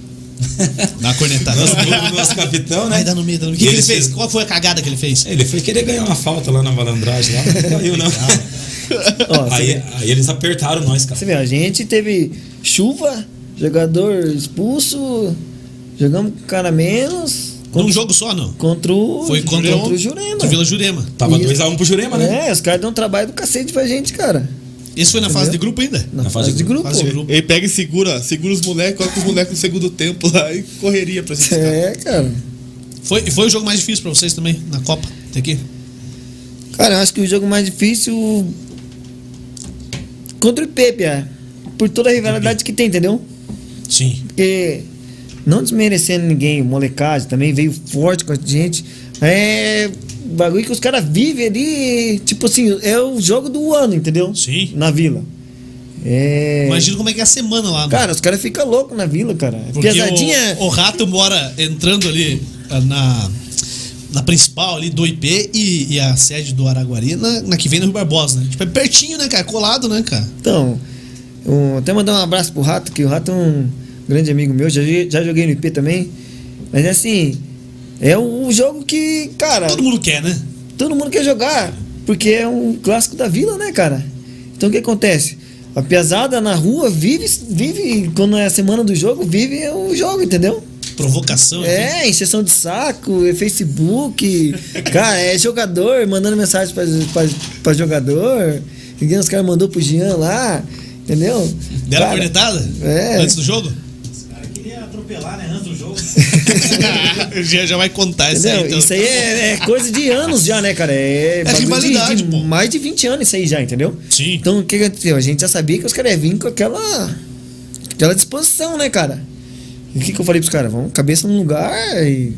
Na cornetada. Nosso bobo do nosso capitão, né? Aí dá no meio, dá no meio. O que, que ele fez? Qual foi a cagada que ele fez? Ele foi querer ganhar uma falta lá na malandragem lá, não caiu não. Ó, aí, aí, eles apertaram nós, cara. Você vê, a gente teve chuva, jogador expulso, jogamos com o cara menos. Num jogo só, não? Contra o, Foi contra, contra o o Jurema. Contra o Vila Jurema. Tava Isso. 2x1 pro Jurema, né? É, os caras dão um trabalho do cacete pra gente, cara. Esse foi na fase de grupo ainda? Na, Na fase, de grupo. Fase de grupo. Ele pega e segura, segura os moleques, coloca os moleques no segundo tempo lá e correria pra gente. É, cara. Foi, foi o jogo mais difícil pra vocês também, na Copa? Até aqui? Cara, eu acho que o jogo mais difícil. Contra o Pepe, é. Por toda a rivalidade que tem, entendeu? Sim. Porque, não desmerecendo ninguém, molecagem também veio forte com a gente. É. Bagulho que os caras vivem ali, tipo assim, é o jogo do ano, entendeu? Sim. Na vila. É. Imagina como é que é a semana lá, né? Cara, os caras ficam loucos na vila, cara. Porque Pesadinha. o, o Rato mora entrando ali na, na principal ali do IP e, e a sede do Araguari na, na que vem no Rio Barbosa, né? Tipo, é pertinho, né, cara? Colado, né, cara? Então, um, até mandar um abraço pro Rato, que o Rato é um grande amigo meu, já, já joguei no IP também. Mas assim, é o jogo que, cara, Todo mundo quer, né? todo mundo quer jogar, porque é um clássico da vila, né, cara? Então o que acontece? A piazada na rua vive, vive, quando é a semana do jogo, vive o jogo, entendeu? Provocação. É, encheção de saco, é Facebook, cara, é jogador mandando mensagem pra, pra, pra jogador. Ninguém os caras mandou pro Jean lá, entendeu? Deram Cara, cornetada? é. Antes do jogo? cara queria atropelar, né? Antes do jogo. já, já vai contar isso aí. Entendeu? Então. Isso aí é, é coisa de anos já, né, cara? É, de- rivalidade, de pô. mais de 20 anos isso aí já, entendeu? Sim. Então o que que aconteceu? A gente já sabia que os caras iam vir com aquela, aquela disposição, né, cara? E o que, que eu falei pros caras? Vamos cabeça no lugar e.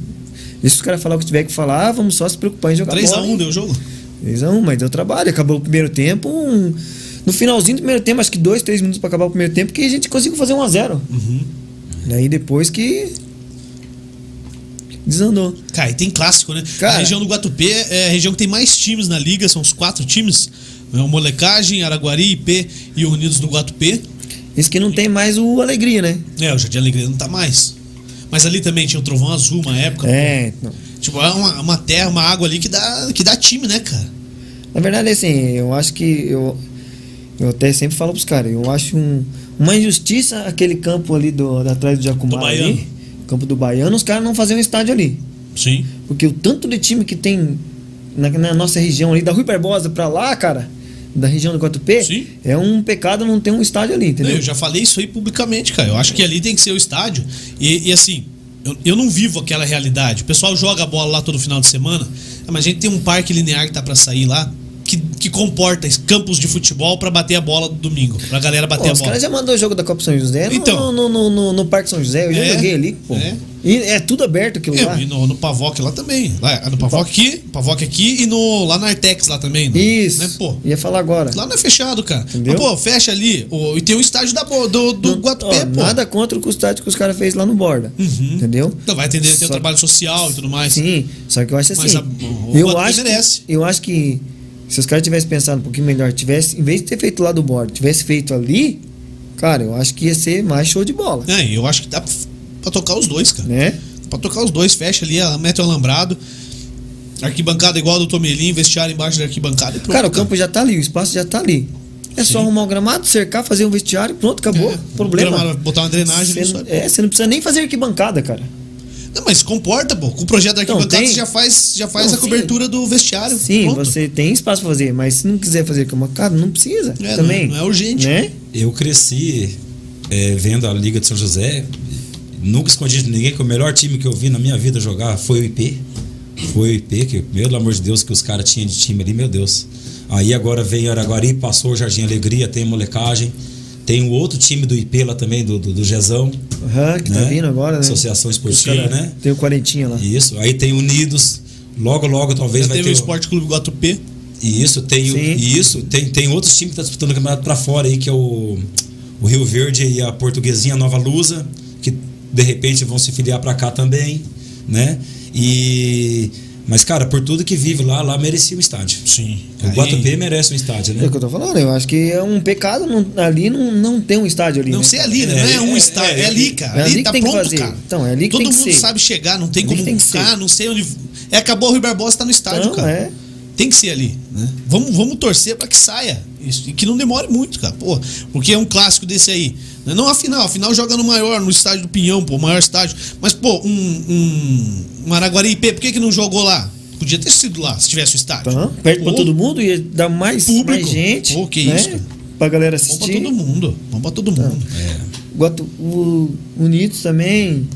Deixa os caras falar o que tiver que falar, vamos só se preocupar em jogar 3x1 bola. hein? deu o jogo? 3x1, mas deu trabalho. Acabou o primeiro tempo. um- No finalzinho do primeiro tempo, acho que dois, três minutos pra acabar o primeiro tempo, que a gente conseguiu fazer 1x0. Uhum. Daí depois que. Desandou. Cara, e tem clássico, né? Cara. a região do Guatupê é a região que tem mais times na liga, são os quatro times. É o Molecagem, Araguari, IP e Unidos do Guatupê. Isso que não tem mais o Alegria, né? É, o Jardim Alegria não tá mais. Mas ali também tinha o Trovão Azul uma época. É, não. Tipo, é uma, uma terra, uma água ali que dá, que dá time, né, cara? Na verdade, assim, eu acho que eu, eu até sempre falo pros caras, eu acho um- uma injustiça aquele campo ali do, atrás do Jacumar Do Baiano. ali, campo do Baiano, os caras não fazerem um estádio ali. Sim. Porque o tanto de time que tem na, na nossa região ali, da Rui Barbosa pra lá, cara, da região do Guatupê, Sim. é um pecado não ter um estádio ali, entendeu? Eu já falei isso aí publicamente, cara. Eu acho que ali tem que ser o estádio. E, e assim, eu, eu não vivo aquela realidade. O pessoal joga bola lá todo final de semana. Mas a gente tem um parque linear que tá pra sair lá. Que, que comporta campos de futebol pra bater a bola no domingo. Pra galera bater Pô, a os bola. caras já mandou o jogo da Copa São José no, Então. no, no, no- no Parque São José, eu já É, joguei ali, pô. é. E é tudo aberto aquilo lá. É, e no, no Pavoc lá também. Lá, no Pavoc aqui, Pavoc aqui e no, lá na Artex lá também. no- Isso. Né, pô, Ia falar agora. lá não é fechado, cara. Entendeu? Mas, pô, fecha ali. o- e tem o estádio da, do, do Não- Guatupé, ó, pô. Nada contra o estádio que os caras fez lá no Borda. Uhum. Entendeu? Não, vai atender tem o trabalho social e tudo mais. Sim, só que eu acho Mas assim. a- o eu, Guatupé acho merece. que, eu acho que se os caras tivessem pensado um pouquinho melhor, tivesse, em vez de ter feito lá do Borda, tivesse feito ali, cara, eu acho que ia ser mais show de bola. É, eu acho que dá pra- pra tocar os dois, cara. Né? Pra tocar os dois, fecha ali, mete o alambrado. Arquibancada igual a do Tomelim, vestiário embaixo da arquibancada e pronto. Cara, o campo já tá ali, o espaço já tá ali. É só Sim. arrumar o gramado, cercar, fazer um vestiário, pronto, acabou. É, Problema. gramado, botar uma drenagem aí. é, você não precisa nem fazer arquibancada, cara. Não, mas comporta, pô. Com o projeto da Então, arquibancada tem- você já faz, já faz Não, a cobertura do vestiário. Sim, pronto. você tem espaço pra fazer, mas se não quiser fazer arquibancada, não precisa. É, também. não- não é urgente. Né? Eu cresci é, vendo a Liga de São José. Nunca escondi de ninguém que o melhor time que eu vi na minha vida jogar foi o IP. Foi o IP, que, pelo amor de Deus, que os caras tinham de time ali, meu Deus. Aí agora vem Araguari, passou o Jardim Alegria, tem molecagem. Tem o outro time do IP lá também, do, do, do Gezão. Aham, que tá né? vindo agora, né? Associação Esportiva, cara- né? Tem o quarentinha lá. Isso. Aí tem Unidos. Logo, logo, talvez Já vai teve ter. o Esporte Clube Guatupê. E isso, tem, o- e isso tem, tem outros times que estão disputando o campeonato para fora aí, que é o, o Rio Verde e a Portuguesinha Nova Lusa, que de repente vão se filiar para cá também, né? E mas cara, por tudo que vive lá, lá merecia um estádio. Sim. O Guatupê merece um estádio, É né? o que eu tô falando, eu acho que é um pecado não- ali não, não ter um estádio ali. Não né? ser ali, né? É, não é um é, estádio, é, é, ali, cara. é ali, ali que tá tem que pronto, fazer. cara. Então, é ali que Todo tem que mundo ser. sabe chegar, não tem Ali como que tem que ser. buscar, não sei onde. É, acabou o Rui Barbosa, tá no estádio, Então, cara. é. Tem que ser ali, né? Vamos, vamos torcer pra que saia. Isso, e que não demore muito, cara. Pô, porque é um clássico desse aí. Né? Não a final, a final joga no maior, no estádio do Pinhão, pô, o maior estádio. Mas, pô, um, um, um Araguari IP, por que, que não jogou lá? Podia ter sido lá, se tivesse o estádio. Tá? Perto pra Pô, todo mundo ia dar mais, Público. mais gente. Pô, que né? isso, cara. Pra galera Bom pra assistir. todo mundo. Bom pra todo mundo. Guatu- O Unidos também,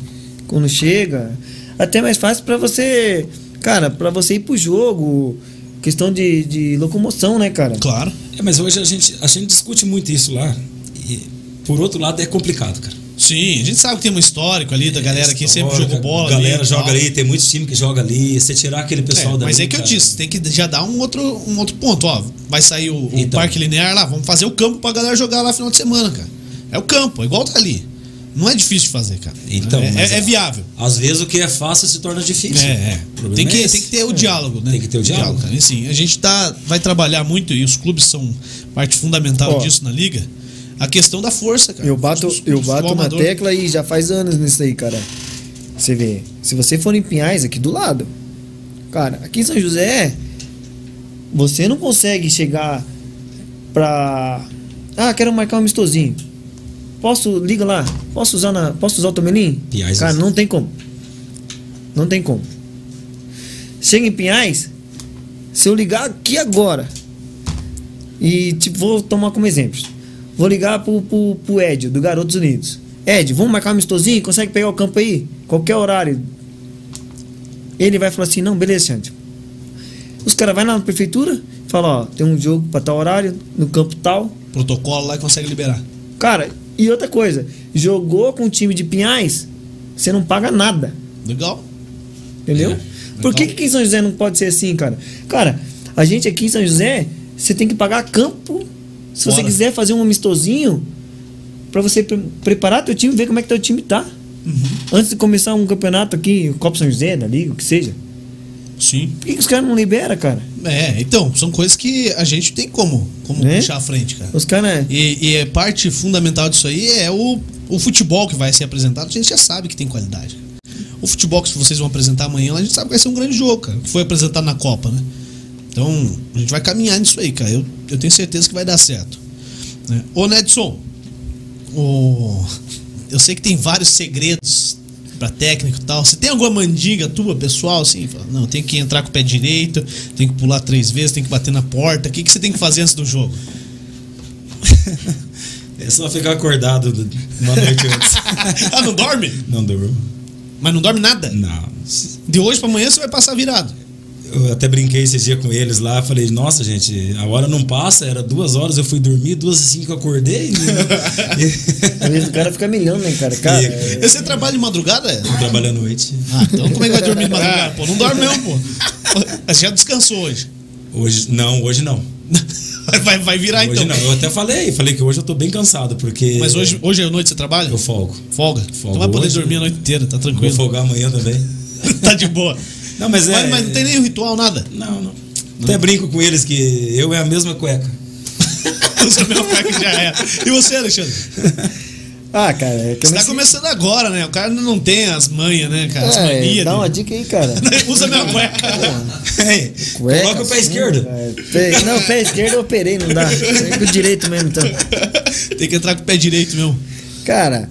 quando chega. Até mais fácil pra você. Cara, pra você ir pro jogo. Questão de, de locomoção, né, cara? Claro. É, mas hoje a gente, a gente discute muito isso lá. E, por outro lado, é complicado, cara. Sim, a gente sabe que tem um histórico ali da galera que sempre jogou bola. Galera ali joga tal. ali, tem muitos times que joga ali. Você tirar aquele pessoal É, dali. mas é que eu cara, disse, tem que já dar um outro, um outro ponto, ó. Vai sair o, o Então. Parque Linear lá, vamos fazer o campo pra galera jogar lá final de semana, cara. É o campo, é igual tá ali. Não é difícil de fazer, cara. Então, é, mas é- é é- viável. Às vezes o que é fácil se torna difícil. É, é. O problema Tem é que, tem que ter o diálogo, né? Tem que ter o diálogo. cara. E, assim, a gente tá, vai trabalhar muito e os clubes são parte fundamental Ó. disso na liga. A questão da força, cara. Eu bato, Do- do eu bato na amador. tecla e já faz anos nisso aí, cara. Você vê. Se você for em Pinhais, aqui do lado. Cara, aqui em São José, você não consegue chegar pra. Ah, quero marcar um amistosinho. Posso, liga lá. Posso usar na, posso usar o Tomelim? Pinhais, Cara, não tem como. Não tem como. Chega em Pinhais, se eu ligar aqui agora e tipo, vou tomar como exemplo. Vou ligar pro, pro, pro Ed, do Garotos Unidos. Ed, vamos marcar um amistosinho? Consegue pegar o campo aí? Qualquer horário. Ele vai falar assim, não, beleza, Xande. Os caras vão lá na prefeitura falam, ó, tem um jogo pra tal horário, no campo tal. Protocolo lá e consegue liberar. Cara, e outra coisa, jogou com o time de Pinhais, você não paga nada. Legal? Entendeu? É, Por que, que aqui em São José não pode ser assim, cara? Cara, a gente aqui em São José, você tem que pagar campo. Se você Fora. quiser fazer um amistosinho, pra você pre- preparar teu time, ver como é que teu time tá. Uhum. Antes de começar um campeonato aqui, Copa São José, da Liga, o que seja. Sim. Por que, que os caras não liberam, cara? É, então, são coisas que a gente tem como, como Né? puxar à frente, cara. Os caras. E, e é parte fundamental disso aí é o, o futebol que vai ser apresentado. A gente já sabe que tem qualidade. O futebol que vocês vão apresentar amanhã, a gente sabe que vai ser um grande jogo, cara. Que foi apresentado na Copa, né? Então, a gente vai caminhar nisso aí, cara. Eu, eu tenho certeza que vai dar certo. Né? Ô, Nedson, o... eu sei que tem vários segredos pra técnico e tal. Você tem alguma mandiga tua, pessoal, assim? Não, tem que entrar com o pé direito, tem que pular três vezes, tem que bater na porta. O que, que você tem que fazer antes do jogo? É só ficar acordado do- uma noite antes. ah, não dorme? Não durmo. Mas não dorme nada? Não. De hoje pra amanhã você vai passar virado. Eu até brinquei esse dia com eles lá, falei, nossa, gente, a hora não passa, era duas horas, eu fui dormir, duas e cinco eu acordei. Às vezes o cara fica milhão, né, cara? Cara, E- é- E Você trabalha de madrugada? é? Trabalho à noite. Ah, então como é que vai dormir de madrugada? Pô, não dorme mesmo, pô. Você já descansou hoje. Hoje, não, hoje não. Vai, vai, virar hoje então. não. Eu até falei, falei que hoje eu tô bem cansado, porque. Mas hoje, hoje à noite você trabalha? eu folgo. Folga. Folgo Então vai poder hoje. dormir a noite inteira, tá Vou tranquilo. folgar amanhã também. tá de boa. Não, mas é. Mas, mas não tem nenhum ritual, nada. Não, não. Até brinco com eles que eu é a mesma cueca. Usa meu que já é. E você, Alexandre? Ah, cara, é que Você tá não sei- começando agora, né? O cara não tem as manhas, né, cara? As É, manias. dá uma dele. dica aí, cara. Usa minha cueca. Ei, Cueca, Coloca o pé assim, esquerdo. é, pé- não, pé esquerdo eu operei, não dá. Tem que o direito mesmo, então. tem que entrar com o pé direito mesmo. Cara,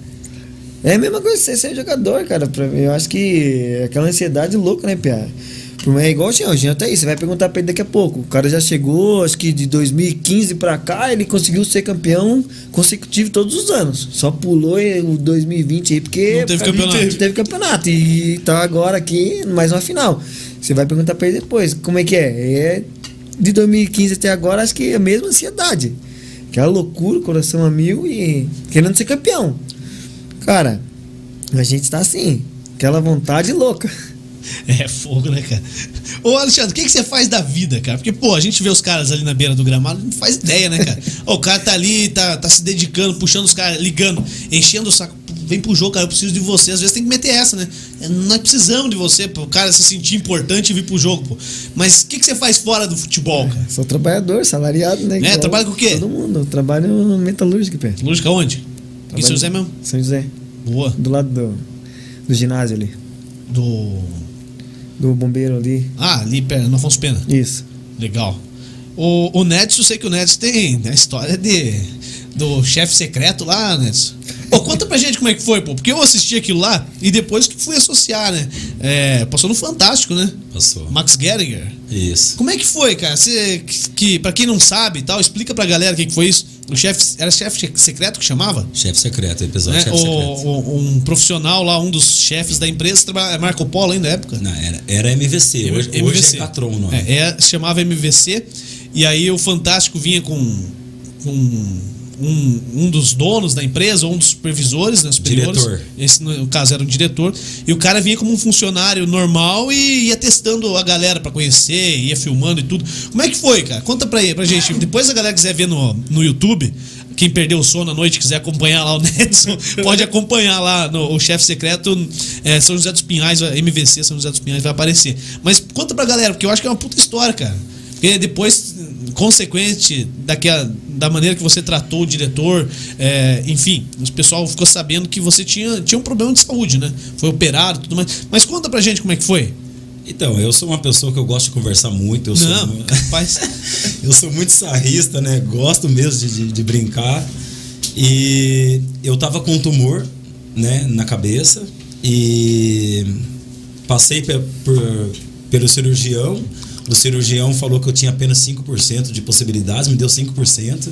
é a mesma coisa que você ser jogador, cara. Eu acho que é aquela ansiedade louca, né, Pia? É igual o Jean, o Jean tá aí, você vai perguntar pra ele daqui a pouco. O cara já chegou, acho que de 2015 pra cá, ele conseguiu ser campeão consecutivo todos os anos. Só pulou o 2020 aí, porque Não teve campeonato. de- teve campeonato. E tá agora aqui, mais uma final. Você vai perguntar pra ele depois, como é que é? É de 2015 até agora, acho que é a mesma ansiedade. Aquela loucura, coração a mil e querendo ser campeão. Cara, a gente tá assim, aquela vontade louca. É fogo, né, cara? Ô, Alexandre, o que, que você faz da vida, cara? Porque, pô, a gente vê os caras ali na beira do gramado, não faz ideia, né, cara? Ô, o cara tá ali, tá, tá se dedicando, puxando os caras, ligando, enchendo o saco. Vem pro jogo, cara, eu preciso de você. Às vezes tem que meter essa, né? Nós precisamos de você, pô, o cara se sentir importante e vir pro jogo, pô. Mas o que, que você faz fora do futebol, cara? Sou trabalhador, salariado, né? igual trabalha com o quê? Todo mundo. Eu trabalho metalúrgica, pé. Lógica onde? Em São José mesmo? São José. Boa. Do lado do, do ginásio ali. Do. Do bombeiro ali. Ah, ali perto, no Afonso Pena. Isso. Legal. O, o Nedson, eu sei que o Nedson tem a história de do chefe secreto lá, Nedson. Pô, conta pra gente como é que foi, pô. Porque eu assisti aquilo lá e depois que fui associar, né? É, passou no Fantástico, né? Passou. Max Geringer. Isso. Como é que foi, cara? Você, que, que, pra quem não sabe e tal, explica pra galera o que, que foi isso. O chefe, era chefe secreto que chamava? Chefe secreto, episódio Né? chefe secreto. o- um profissional lá, um dos chefes da empresa, trabalha- é Marco Polo ainda na época. Não, era, era MVC. Hoje, hoje é Catron o nome. É, é, chamava MVC. E aí o Fantástico vinha com, com um, um dos donos da empresa, ou um dos supervisores, né, superiores. Diretor. Esse, no caso, era um diretor. E o cara vinha como um funcionário normal e ia testando a galera pra conhecer, ia filmando e tudo. Como é que foi, cara? Conta pra, pra gente. Depois a galera quiser ver no, no YouTube. Quem perdeu o sono à noite quiser acompanhar lá o Nedson, pode acompanhar lá no o chefe secreto é, São José dos Pinhais, MVC São José dos Pinhais vai aparecer. Mas conta pra galera, porque eu acho que é uma puta história, cara. Porque depois, consequente daquela, da maneira que você tratou o diretor, é, enfim, o pessoal ficou sabendo que você tinha, tinha um problema de saúde, né? Foi operado e tudo mais. Mas conta pra gente como é que foi. Então, eu sou uma pessoa que eu gosto de conversar muito. Eu sou, Não, mu- faz. eu sou muito sarrista, né? Gosto mesmo de, de, de brincar. E eu tava com um tumor, né, na cabeça. E passei pe- por, pelo cirurgião. O cirurgião falou que eu tinha apenas 5% de possibilidades, me deu 5%.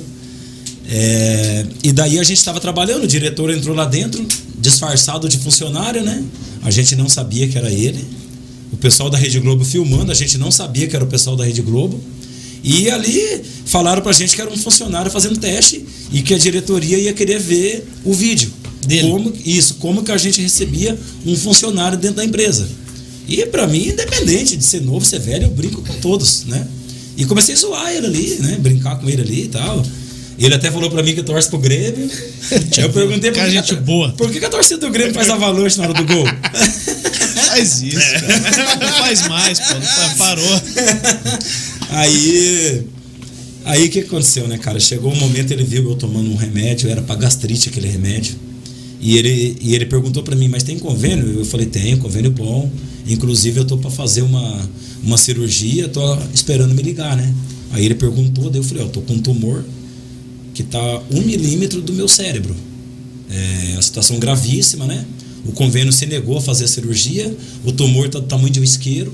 É, e daí a gente estava trabalhando, o diretor entrou lá dentro, disfarçado de funcionário, né? A gente não sabia que era ele. O pessoal da Rede Globo filmando, a gente não sabia que era o pessoal da Rede Globo. E ali falaram pra gente que era um funcionário fazendo teste e que a diretoria ia querer ver o vídeo. Dele. Como, isso, como que a gente recebia um funcionário dentro da empresa. E pra mim, independente de ser novo, ser velho, eu brinco com todos, né? E comecei a zoar ele ali, né? Brincar com ele ali e tal. Ele até falou pra mim que torce pro Grêmio. Eu perguntei que, gente a- boa. por que, a torcida do Grêmio faz avalanche na hora do gol? Faz isso, cara. Não faz mais, pô. Não Parou. Aí. Aí o que aconteceu, né, cara? Chegou um momento, ele viu eu tomando um remédio, era pra gastrite aquele remédio. E ele, e ele perguntou pra mim, mas tem convênio? Eu falei, tem, convênio bom. Inclusive eu tô pra fazer uma, uma cirurgia, tô esperando me ligar, né? Aí ele perguntou, daí eu falei, ó, tô com um tumor que tá um milímetro do meu cérebro. É uma situação gravíssima, né? O convênio se negou a fazer a cirurgia, o tumor está do tamanho de um isqueiro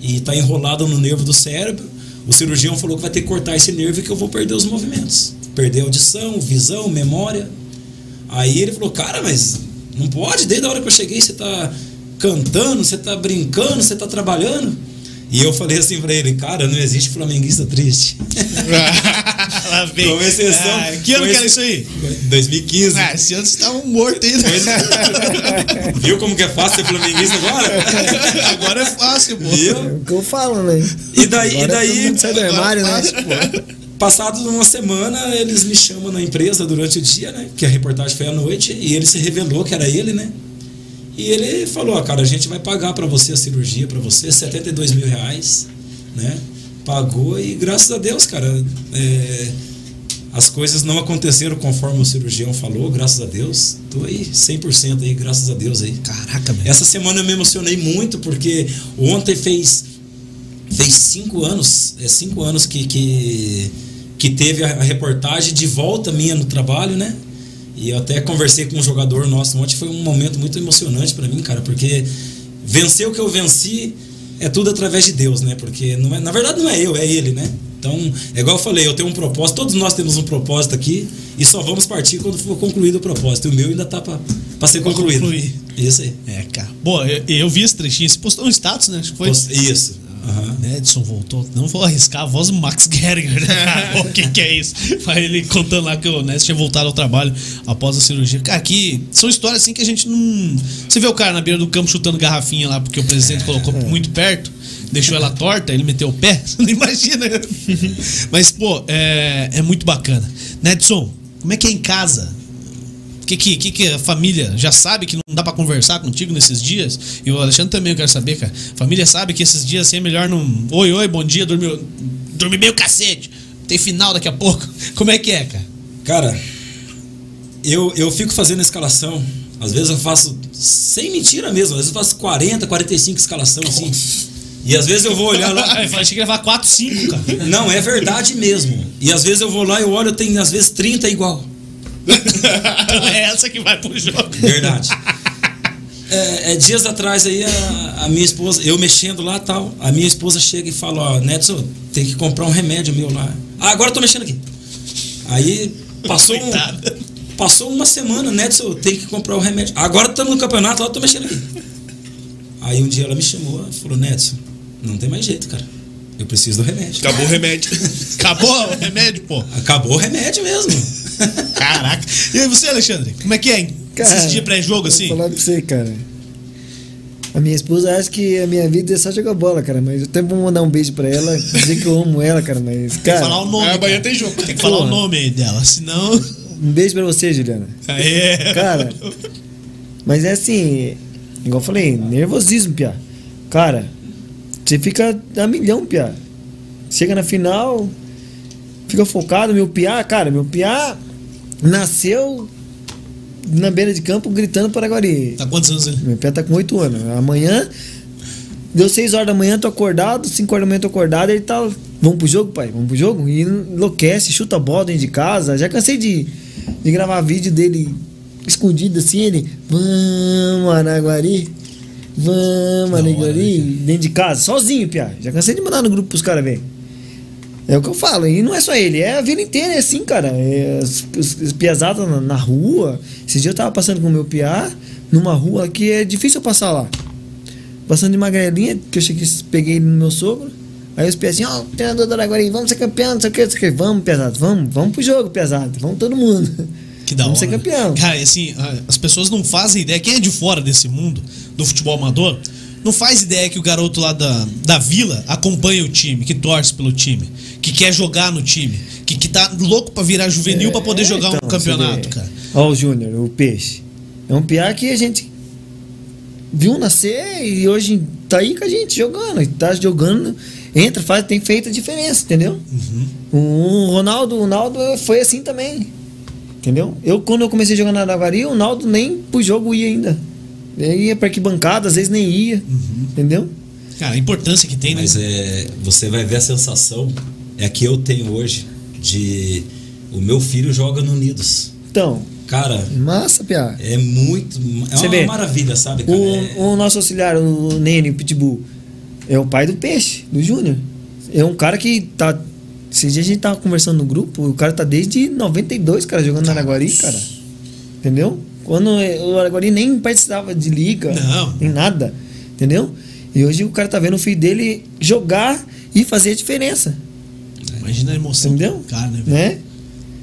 e está enrolado no nervo do cérebro. O cirurgião falou que vai ter que cortar esse nervo e que eu vou perder os movimentos. Perder audição, visão, memória. Aí ele falou, cara, mas não pode, desde a hora que eu cheguei você tá cantando, você tá brincando, você tá trabalhando. E eu falei assim pra ele, cara, não existe flamenguista triste. Lá vem. Com exceção. Ah, que ano que era isso aí? 2015. Ah, esse ano vocês estavam mortos ainda. Viu como que é fácil ser flamenguista agora? Agora é fácil, pô. Viu? É o que eu falo, né? E daí, e Agora daí todo mundo sai do armário, é né? fácil, pô. Passados uma semana, eles me chamam na empresa durante o dia, né? Que a reportagem foi à noite, e ele se revelou que era ele, né? E ele falou, ó, cara, a gente vai pagar pra você a cirurgia, pra você, 72 mil reais, né? Pagou e graças a Deus, cara, é, as coisas não aconteceram conforme o cirurgião falou, graças a Deus. Tô aí 100% aí, graças a Deus aí. Caraca, velho. Essa semana eu me emocionei muito porque ontem fez fez cinco anos, é cinco anos que, que, que teve a, reportagem de volta minha no trabalho, né? E eu até conversei com um jogador nosso ontem, foi um momento muito emocionante para mim, cara, porque vencer o que eu venci é tudo através de Deus, né? Porque não é, na verdade não é eu, é ele, né? Então, é igual eu falei, eu tenho um propósito, todos nós temos um propósito aqui e só vamos partir quando for concluído o propósito. E o meu ainda tá para ser concluído. concluir. Isso aí. É, cara. Boa, eu, eu vi esse trechinho. Você postou um status, né? Acho que foi. Isso. Aham. Né, Edson voltou. Não vou arriscar a voz do Max Geringer. né, o que, que é isso? Vai ele contando lá que o Ness tinha voltado ao trabalho após a cirurgia. Cara, aqui são histórias assim que a gente não. Você vê o cara na beira do campo chutando garrafinha lá porque o presidente colocou muito perto, deixou ela torta, ele meteu o pé. Você não imagina. Mas, pô, é, é muito bacana. Nedson, como é que é em casa? Que, que, que, que a família já sabe que não dá pra conversar contigo nesses dias? E o Alexandre também eu quero saber, cara. Família sabe que esses dias assim é melhor não. Oi, oi, bom dia, dormir, dormir meio cacete. Tem final daqui a pouco. Como é que é, cara? Cara, eu, eu fico fazendo a escalação. Às vezes eu faço, sem mentira mesmo, às vezes eu faço 40, 45 escalação assim. E às vezes eu vou olhar lá. Achei que ia levar 4, 5, cara. Não, é verdade mesmo. E às vezes eu vou lá e eu olho, tem às vezes 30 igual. Então é essa que vai pro jogo. Verdade. É, é, dias atrás aí, a, a minha esposa, eu mexendo lá tal, a minha esposa chega e fala, ó, Nedson, tem que comprar um remédio meu lá. Ah, agora eu tô mexendo aqui. Aí passou um. Passou uma semana, Nedson, tem que comprar o remédio. Agora estamos no campeonato, lá eu tô mexendo aqui. Aí um dia ela me chamou e falou, Nedson, não tem mais jeito, cara. Eu preciso do remédio. Acabou o remédio. Acabou o remédio, pô. Acabou o remédio mesmo. Caraca. E aí você, Alexandre? Como é que é, hein? Cara, Esses dias pré-jogo, assim? Vou falar pra você, cara. A minha esposa acha que a minha vida é só jogar bola, cara. Mas eu tenho que mandar um beijo pra ela, dizer que eu amo ela, cara. Mas, Tem que cara, falar o nome. Ah, amanhã cara. tem jogo. Tem que falar o nome aí dela, senão. um beijo pra você, Juliana. Aê. Cara, mas é assim, igual eu falei, nervosismo, Pia. Cara, você fica a milhão, Pia. Chega na final, fica focado. Meu Pia, cara, meu Pia nasceu na beira de campo gritando para Guari. Tá quantos anos ele? Meu Pia tá com 8 anos. Amanhã, deu 6 horas da manhã, tô acordado, 5 horas da manhã tô acordado, ele tá. Vamos pro jogo, pai? Vamos pro jogo? E enlouquece, chuta a bola dentro de casa. Já cansei de, de gravar vídeo dele escondido assim, ele. Vamos, Araguari. Vamos, Araguari. né, dentro de casa, sozinho, Pia. Já cansei de mandar no grupo pros caras ver. É o que eu falo, e não é só ele, é a vida inteira, é assim, cara. É, as, as, as piazadas na, na rua. Esse dia eu tava passando com o meu piá numa rua que é difícil eu passar lá. Passando de magrelinha, que eu cheguei, peguei ele no meu sogro. Aí os piazinhos, ó, treinador do Araguari, vamos ser campeão, não sei o que, não sei o que. Vamos, pesado, vamos, vamos pro jogo, pesado, vamos todo mundo. Que da vamos hora. ser campeão. Cara, e assim, as pessoas não fazem ideia. Quem é de fora desse mundo, do futebol amador, não faz ideia que o garoto lá da, da vila acompanha o time, que torce pelo time, que quer jogar no time, que, que tá louco pra virar juvenil pra poder É, jogar um então, campeonato, você vê. cara. Ó, o Júnior, o peixe. É um piá que a gente viu nascer e hoje tá aí com a gente jogando. Tá jogando, entra, faz, tem feito a diferença, entendeu? O Ronaldo, o Ronaldo foi assim também. Entendeu? Eu, quando eu comecei a jogar na Araguari, o Ronaldo nem pro jogo ia ainda. Ele ia pra arquibancada, às vezes nem ia. Entendeu? Cara, a importância que tem, né? Mas é, você vai ver a sensação é a que eu tenho hoje de o meu filho joga no Unidos. Então, Cara, massa, piá. é muito, é Você uma vê, maravilha, sabe, cara? É- O, o nosso auxiliar, o Nene, o Pitbull, é o pai do peixe, do Júnior. É um cara que tá. Esses dias a gente tava conversando no grupo, o cara tá desde 92, cara, jogando na Araguari, cara. Entendeu? Quando o Araguari nem participava de liga, Não. nem nada. Entendeu? E hoje o cara tá vendo o filho dele jogar e fazer a diferença. Imagina a emoção Entendeu? do cara, né? velho?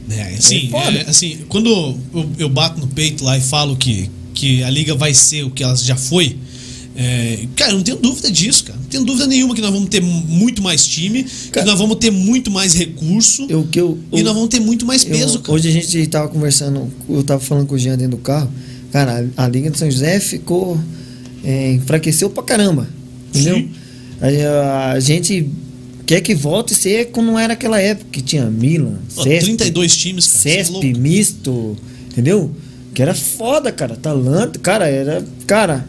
Né? É, assim, É foda. é, assim, quando eu, eu bato no peito lá e falo que, que a liga vai ser o que ela já foi, é, cara, eu não tenho dúvida disso, cara. Não tenho dúvida nenhuma que nós vamos ter muito mais time, que Cara, nós vamos ter muito mais recurso Eu, que eu, e nós vamos ter muito mais Eu- peso, cara. hoje a gente tava conversando, eu tava falando com o Jean dentro do carro. Cara, a, a Liga de São José ficou. é, enfraqueceu pra caramba. Entendeu? Aí, A, a gente quer que volte ser como era aquela época, que tinha Milan, Cesp, 32 times, cara. é Cesp, louco. misto, entendeu? Que era foda, cara. Talento, cara, era. Cara.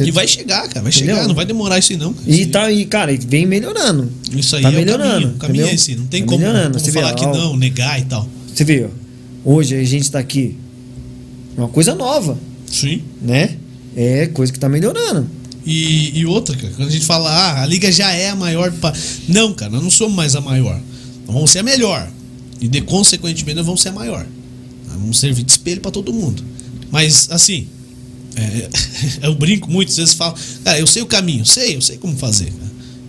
E vai chegar, cara. Vai chegar, Entendeu? não vai demorar isso aí, não. cara. E Isso tá, e, cara, e vem melhorando. Isso aí tá é melhorando, o caminho. O caminho é esse. Não tem Tá como, como você vê, falar que ó, não, negar e tal. Você vê, ó, hoje a gente tá aqui. É uma coisa nova. Sim. né? É coisa que tá melhorando. E, e outra, cara, quando a gente fala, ah, a liga já é a maior. pa-" Não, cara, nós não somos mais a maior. Nós vamos ser a melhor. E de consequentemente nós vamos ser a maior. Nós vamos servir de espelho pra todo mundo. Mas, assim, é, eu brinco muito, às vezes falo, cara, eu sei o caminho, sei, eu sei como fazer. cara.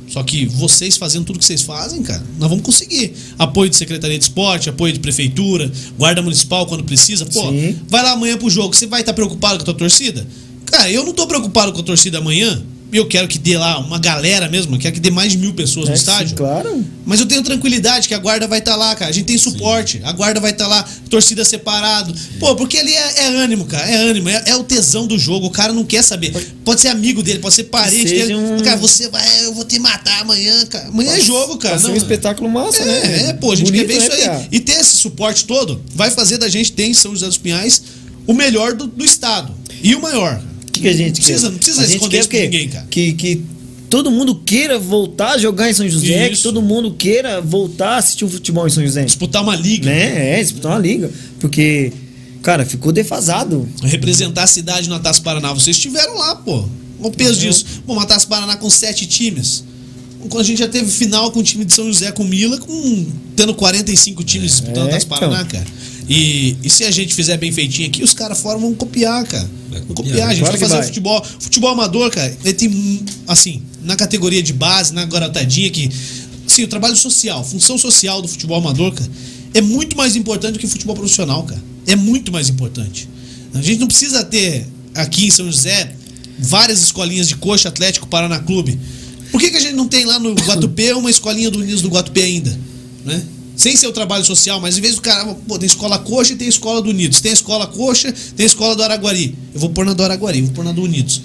Só que vocês fazendo tudo que vocês fazem, cara, nós vamos conseguir. Apoio de Secretaria de Esporte, apoio de Prefeitura, Guarda Municipal quando precisa. Pô, Sim. vai lá amanhã pro jogo, você vai estar preocupado com a tua torcida? Cara, eu não tô preocupado com a torcida amanhã. Eu quero que dê lá uma galera mesmo, eu quero que dê mais de mil pessoas no É, sim, estádio. claro. Mas eu tenho tranquilidade que a guarda vai estar lá, cara. A gente tem suporte, a guarda vai estar lá, torcida separado. Pô, porque ali é, é ânimo, cara. É ânimo, é, é o tesão do jogo. O cara não quer saber. Pode ser amigo dele, pode ser parente dele. um- Cara, você vai, eu vou te matar amanhã, cara. Amanhã é jogo, cara. Ser Não, um espetáculo massa, né? é, é, pô, a gente Bonito, quer ver isso né, aí. Piá? E ter esse suporte todo vai fazer da gente ter em São José dos Pinhais o melhor do, do estado. E o maior. O que, que a gente Precisa- quer? não precisa a gente esconder quer o ninguém, cara. Que, que todo mundo queira voltar a jogar em São José, que Isso. todo mundo queira voltar a assistir um futebol em São José. Disputar uma liga. Né? É, disputar uma liga. Porque, cara, ficou defasado. Representar a cidade na Taça Paraná. Vocês estiveram lá, pô. O peso disso. Pô, uma Taça Paraná com sete times. Quando a gente já teve final com o time de São José com Mila, com, tendo 45 times disputando a É, Taça Paraná, então. cara. E, e se a gente fizer bem feitinho aqui, os caras fora vão copiar, cara. Vai Vão copiar, copiar. A gente claro vai fazer vai. futebol. Futebol amador, cara, ele tem, assim, na categoria de base, na garotadinha, que. Sim, o trabalho social, função social do futebol amador, cara, é muito mais importante do que o futebol profissional, cara. É muito mais importante. A gente não precisa ter aqui em São José várias escolinhas de coxa Atlético Paraná Clube. Por que, que a gente não tem lá no Guatupê uma escolinha do Unidos do Guatupê ainda? Né? Sem ser o trabalho social, mas em vez do cara, pô, tem escola coxa e tem escola do Unidos. Tem escola coxa, tem escola do Araguari. Eu vou pôr na do Araguari, vou pôr na do Unidos.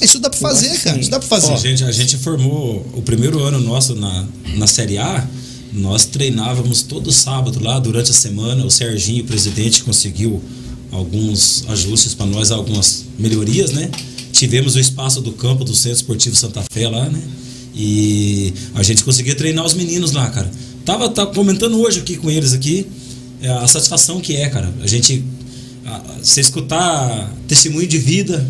Isso dá pra fazer, cara. Isso dá pra fazer. A gente, a gente formou o primeiro ano nosso na, na Série A. Nós treinávamos todo sábado lá durante a semana. O Serginho, o presidente, conseguiu alguns ajustes para nós, algumas melhorias, né? Tivemos o espaço do campo do Centro Esportivo Santa Fé lá, né? E a gente conseguia treinar os meninos lá, cara. Tava, tava comentando hoje aqui com eles aqui é, a satisfação que é, cara. A gente a- você escutar testemunho de vida,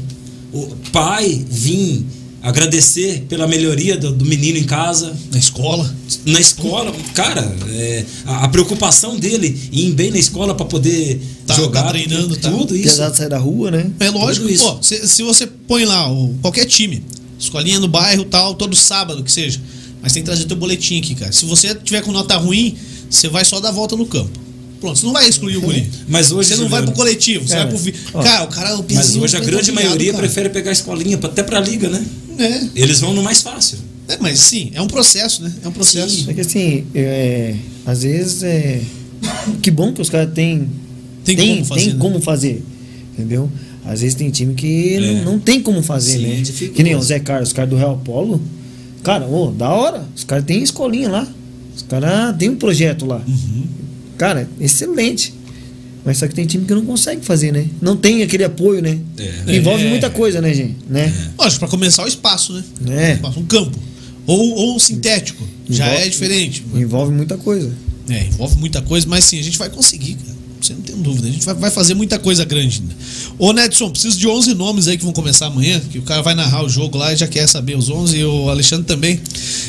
o pai vir agradecer pela melhoria do, do menino em casa, Na escola. na escola, cara, é, a, a preocupação dele em ir bem na escola para poder Tá- jogar, tá treinando, tá. tudo isso. Apesar de sair da rua, né? É lógico, isso. pô, se, se você põe lá o, qualquer time, escolinha no bairro tal, todo sábado que seja, mas tem que trazer teu boletim aqui, cara. Se você tiver com nota ruim, você vai só dar a volta no campo. Pronto, você não vai excluir o guri. Mas hoje, Você não vai pro coletivo, você Cara, vai pro. ó, cara, o cara. O Mas pezinho hoje a grande maioria cara. prefere pegar a escolinha até pra liga, né? É, Eles vão no mais fácil. é, mas sim, é um processo, né? É um processo. É que assim, é, às vezes é. Que bom que os caras têm. Tem como fazer, Tem né? como fazer. Entendeu? Às vezes tem time que É. não, não tem como fazer, Sim, né? dificulta. Que nem o Zé Carlos, os caras do Real Polo. Cara, ô, da hora. Os caras têm escolinha lá. Os caras têm um projeto lá. Uhum. Cara, excelente. Mas só que tem time que não consegue fazer, né? Não tem aquele apoio, né? É. Envolve É. muita coisa, né, gente? Né? Lógico, pra começar o espaço, né? É. Espaço, Um campo. Ou, ou um sintético. Já Envolve- é diferente. Envolve muita coisa. É, envolve muita coisa, mas sim, a gente vai conseguir, cara. Você não tem dúvida. A gente vai, fazer muita coisa grande ainda. Ô, Nedson, preciso de 11 nomes aí que vão começar amanhã, que o cara vai narrar o jogo lá e já quer saber os 11 e o Alexandre também.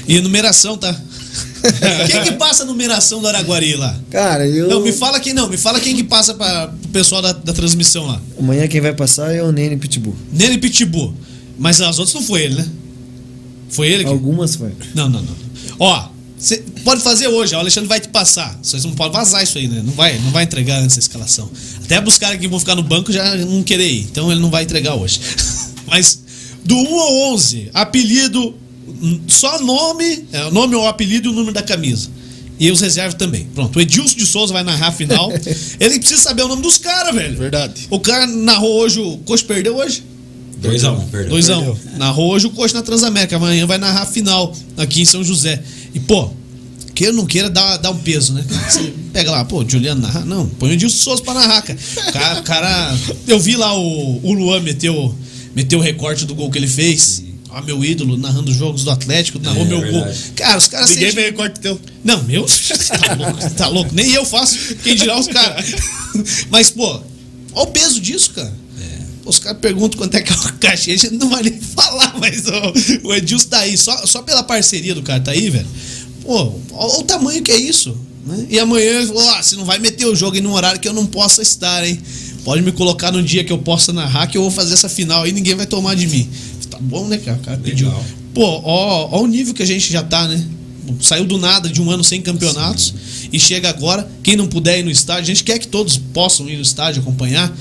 E numeração, tá? quem que passa a numeração do Araguari lá? Cara, eu. Não, me fala quem não. Me fala quem que passa para o pessoal da, da transmissão lá. Amanhã quem vai passar é o Nene Pitbull. Nele Pitbull. Mas as outras não foi ele, né? Foi ele que... Algumas foi. Não, não, não. Ó, você pode fazer hoje, o Alexandre vai te passar. Vocês não podem vazar isso aí, né? Não vai, não vai entregar antes da escalação. Até os caras que vão ficar no banco já não querer ir. Então ele não vai entregar hoje. Mas do 1 ao 11, apelido, só nome, é, o nome ou apelido e o número da camisa. E os reservas também. Pronto, o Edilson de Souza vai narrar a final. ele precisa saber o nome dos caras, velho. Verdade. O cara narrou hoje, o Coach perdeu hoje? 2x1, um, perdão. 2x1. Perdeu. Narrou hoje o Coxa na Transamérica. Amanhã vai narrar a final aqui em São José. E, pô, queira ou não queira, dá, dá um peso, né? Você pega lá, pô, Juliano narrar. Não, põe o Edilson Souza pra narrar, cara. cara. cara- eu vi lá o, o Luan meteu, meteu o recorte do gol que ele fez. Ó, meu ídolo narrando os jogos do Atlético, narrou É, meu verdade. gol. Cara, os caras Ninguém sentem- vem corte teu. não, meu, tá louco, tá louco. Nem eu faço, quem dirá os caras. Mas, pô, olha o peso disso, cara. Pô, Os caras perguntam quanto é que é o cachê, a gente não vai nem falar, mas ó, o Edilson tá aí, só, só pela parceria do cara tá aí, velho. Pô, olha o tamanho que é isso. Né? E amanhã ele falou: ah, você não vai meter o jogo em um horário que eu não possa estar, hein? Pode me colocar num dia que eu possa narrar, que eu vou fazer essa final aí, ninguém vai tomar de mim. Tá bom, né, cara? O cara pediu. Legal. Pô, ó, ó o nível que a gente já tá, né? Saiu do nada de um ano sem campeonatos e chega agora. Quem não puder ir no estádio, a gente quer que todos possam ir no estádio acompanhar,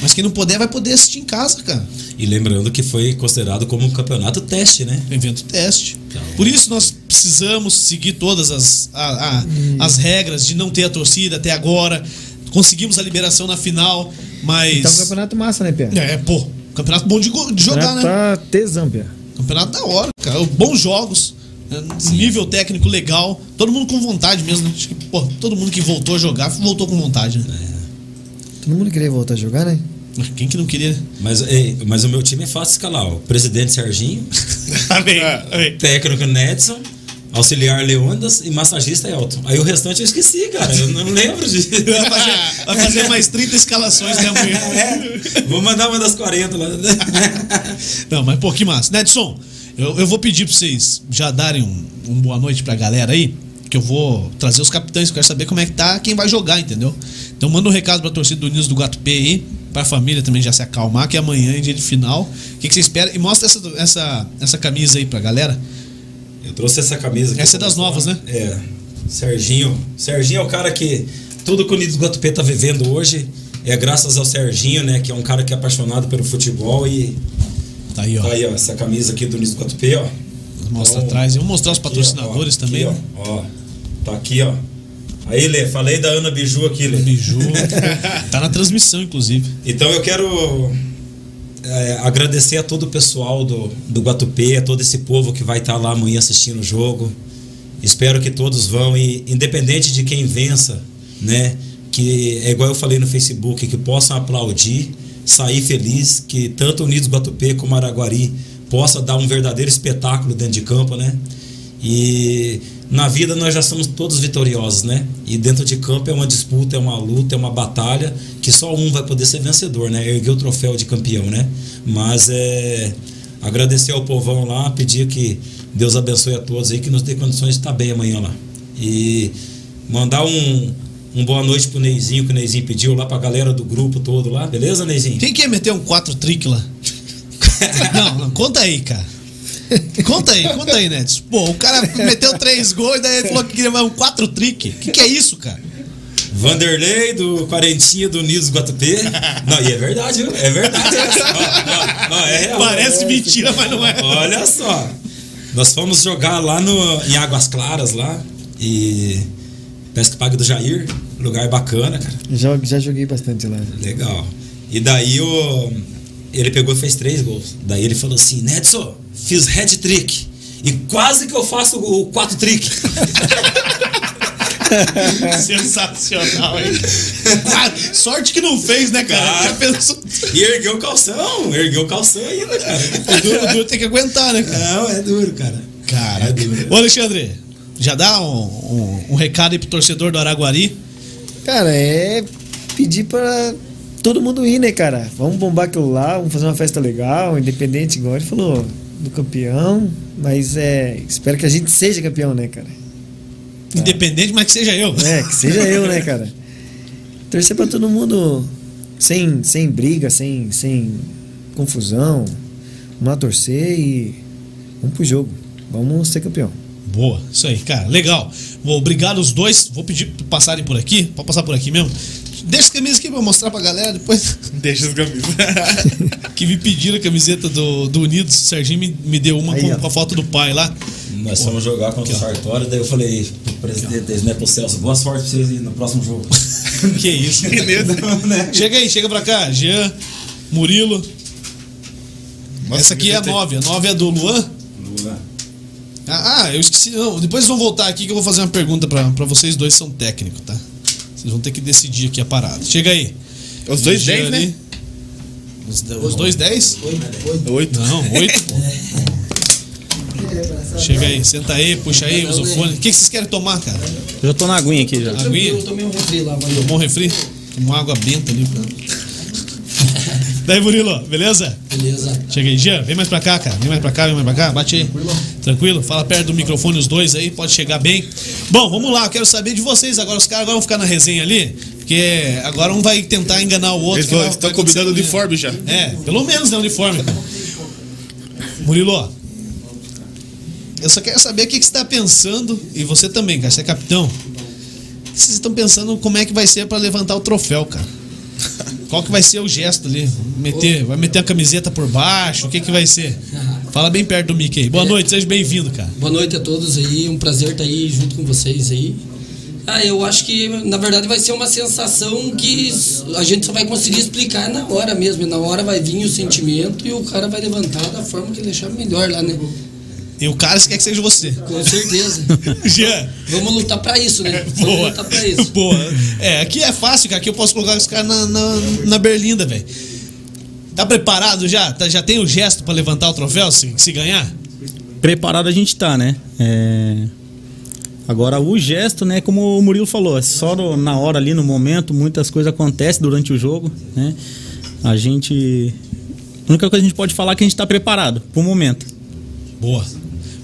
mas quem não puder vai poder assistir em casa, cara. E lembrando que foi considerado como um campeonato teste, né? Evento teste. Então. Por isso nós precisamos seguir todas as, a- a- as regras de não ter a torcida até agora. Conseguimos a liberação na final, mas. Tá um campeonato massa, né, Pia? É, pô, campeonato bom de, de jogar, né? Tá tesão, Pia. Campeonato da hora, cara. Bons jogos. né? Nível técnico legal. Todo mundo com vontade mesmo. né? Acho que, pô, todo mundo que voltou a jogar, voltou com vontade, né? Todo mundo queria voltar a jogar, né? Quem que não queria? Mas, ei, mas o meu time é fácil escalar. ó. presidente Serginho, Amém. Amém. técnico Nedson, auxiliar Leondas e massagista Elton. Aí o restante eu esqueci, cara. Eu não lembro de. Vai fazer, vai fazer mais 30 escalações né, amanhã. É, vou mandar uma das 40 lá. Não, mas pô, que massa. Nedson, eu, eu vou pedir pra vocês já darem um, um boa noite pra galera aí, que eu vou trazer os capitães, eu quero saber como é que tá quem vai jogar, entendeu? Então manda um recado pra torcida do Unidos do Gato P aí, pra família também já se acalmar, que amanhã é dia de final. O que, que você espera? E mostra essa, essa, essa camisa aí pra galera. Eu trouxe essa camisa aqui. Essa é das novas, né? É. Serginho. Serginho é o cara que. Tudo que o Unidos do Guatupê tá vivendo hoje é graças ao Serginho, né? Que é um cara que é apaixonado pelo futebol e. Tá aí, ó. Tá aí, ó, essa camisa aqui do Unidos do Guatupê, ó. Mostra Então, atrás. E vamos mostrar os Aqui, patrocinadores ó, também. Aqui, ó, ó. Tá aqui, ó. Aí, Lê, falei da Ana Biju aqui, Lê. Biju. tá na transmissão, inclusive. Então eu quero é, agradecer a todo o pessoal do, do Guatupê, a todo esse povo que vai estar lá amanhã assistindo o jogo. Espero que todos vão e independente de quem vença, né? Que é igual eu falei no Facebook, que possam aplaudir, sair feliz, que tanto Unidos Guatupê como Araguari possa dar um verdadeiro espetáculo dentro de campo, né? E na vida nós já somos todos vitoriosos, né? E dentro de campo é uma disputa, é uma luta, é uma batalha que só um vai poder ser vencedor, né? Erguer o troféu de campeão, né? Mas é agradecer ao povão lá, pedir que Deus abençoe a todos aí, que nos dê condições de estar bem amanhã lá. E mandar um, um boa noite pro Neizinho, que o Neizinho pediu lá pra galera do grupo todo lá, beleza, Neizinho? Quem quer meter um 4 trick lá? não, não, conta aí, cara. Conta aí, conta aí, Nedson. Pô, o cara meteu três gols e daí ele falou que queria mais um 4 trick. O que, que é isso, cara? Vanderlei do Quarentinha do Unidos Guatupê. Não, e é verdade, viu? É verdade. Ó, ó, ó, é real. Parece mentira, mas não é. Olha só. Nós fomos jogar lá no, em Águas Claras lá. E. Pesca Paga do Jair. Lugar bacana, cara. Já, já joguei bastante lá. Legal. E daí o. Ele pegou e fez três gols. Daí ele falou assim: Nedson, fiz head trick. E quase que eu faço o quatro trick. Sensacional, hein? Ah, sorte que não fez, né, cara? Pensou? E ergueu o calção. Ergueu o calção ainda, cara. O duro, o duro tem que aguentar, né, cara? Não, é duro, cara. Cara, É duro. Ô, Alexandre, já dá um, um, um recado aí pro torcedor do Araguari. Cara, é pedir pra todo mundo ir, né, cara? Vamos bombar aquilo lá, vamos fazer uma festa legal, independente, igual ele falou, do campeão. Mas é. Espero que a gente seja campeão, né, cara? Independente, mas que seja eu. É, que seja eu, né, cara? Torcer pra todo mundo sem, sem briga, sem, sem confusão. Vamos lá torcer e vamos pro jogo. Vamos ser campeão. Boa, isso aí, cara. Legal. Vou obrigado os dois. Vou pedir pra passarem por aqui. Pode passar por aqui mesmo. Deixa as camisas aqui pra mostrar pra galera depois. Deixa as camisas. que me pediram a camiseta do, do Unidos. O Serginho me, me deu uma Aí, com, com a foto do pai lá. Nós fomos jogar contra o Aqui, ó. Sartório, daí eu falei pro presidente, né, pro Celso, boa sorte pra vocês aí no próximo jogo. que isso. Não, né? chega aí, chega pra cá. Jean, Murilo. Nossa, Essa aqui é a camiseta- 9. A 9 é do Luan. Lula. Ah, ah, eu esqueci. Não, depois vão voltar aqui que eu vou fazer uma pergunta pra, pra vocês dois, são técnicos, tá? Vocês vão ter que decidir aqui a parada. Chega aí. Os dois Jean 10, ali. né? Os, os dois 10? Oito. Não, 8, pô. Chega aí, senta aí, puxa aí, usa o fone. O que, que vocês querem tomar, cara? Eu já tô na aguinha aqui já. Aguinha? Eu tomei um refri lá, valeu. Tomou um refri? Tomou água benta ali, cara. Daí, Murilo, beleza? Beleza. Chega aí, Jean, vem mais pra cá, cara. Vem mais pra cá, vem mais pra cá, bate aí. Tranquilo? Fala perto do microfone os dois aí, pode chegar bem. Bom, vamos lá, eu quero saber de vocês agora. Os caras agora vão ficar na resenha ali, porque agora um vai tentar enganar o outro. Eles estão combinando o uniforme já. É, pelo menos, né, uniforme. cara. Murilo, eu só quero saber o que, que você tá pensando, e você também, cara, você é capitão. O que vocês estão pensando como é que vai ser pra levantar o troféu, cara? Qual que vai ser o gesto ali? Meter, vai meter a camiseta por baixo? O que que vai ser? Fala bem perto do Mickey. Boa noite, seja bem-vindo, cara. Boa noite a todos aí, um prazer estar aí junto com vocês aí. Ah, eu acho que na verdade vai ser uma sensação que a gente só vai conseguir explicar na hora mesmo. Na hora vai vir o sentimento e o cara vai levantar da forma que ele achar melhor lá, né? E o cara você quer que seja você. Com certeza. Jean. Vamos lutar pra isso, né? Vamos Boa. lutar pra isso. Boa. É, aqui é fácil, cara. Aqui eu posso colocar os caras na, na, na berlinda, velho. Tá preparado já? Tá- já tem o gesto pra levantar o troféu se, se ganhar? Preparado a gente tá, né? É, Agora, o gesto, né? Como o Murilo falou, é só no- na hora ali, no momento, muitas coisas acontecem durante o jogo, né? A gente. A única coisa que a gente pode falar é que a gente tá preparado pro momento. Boa.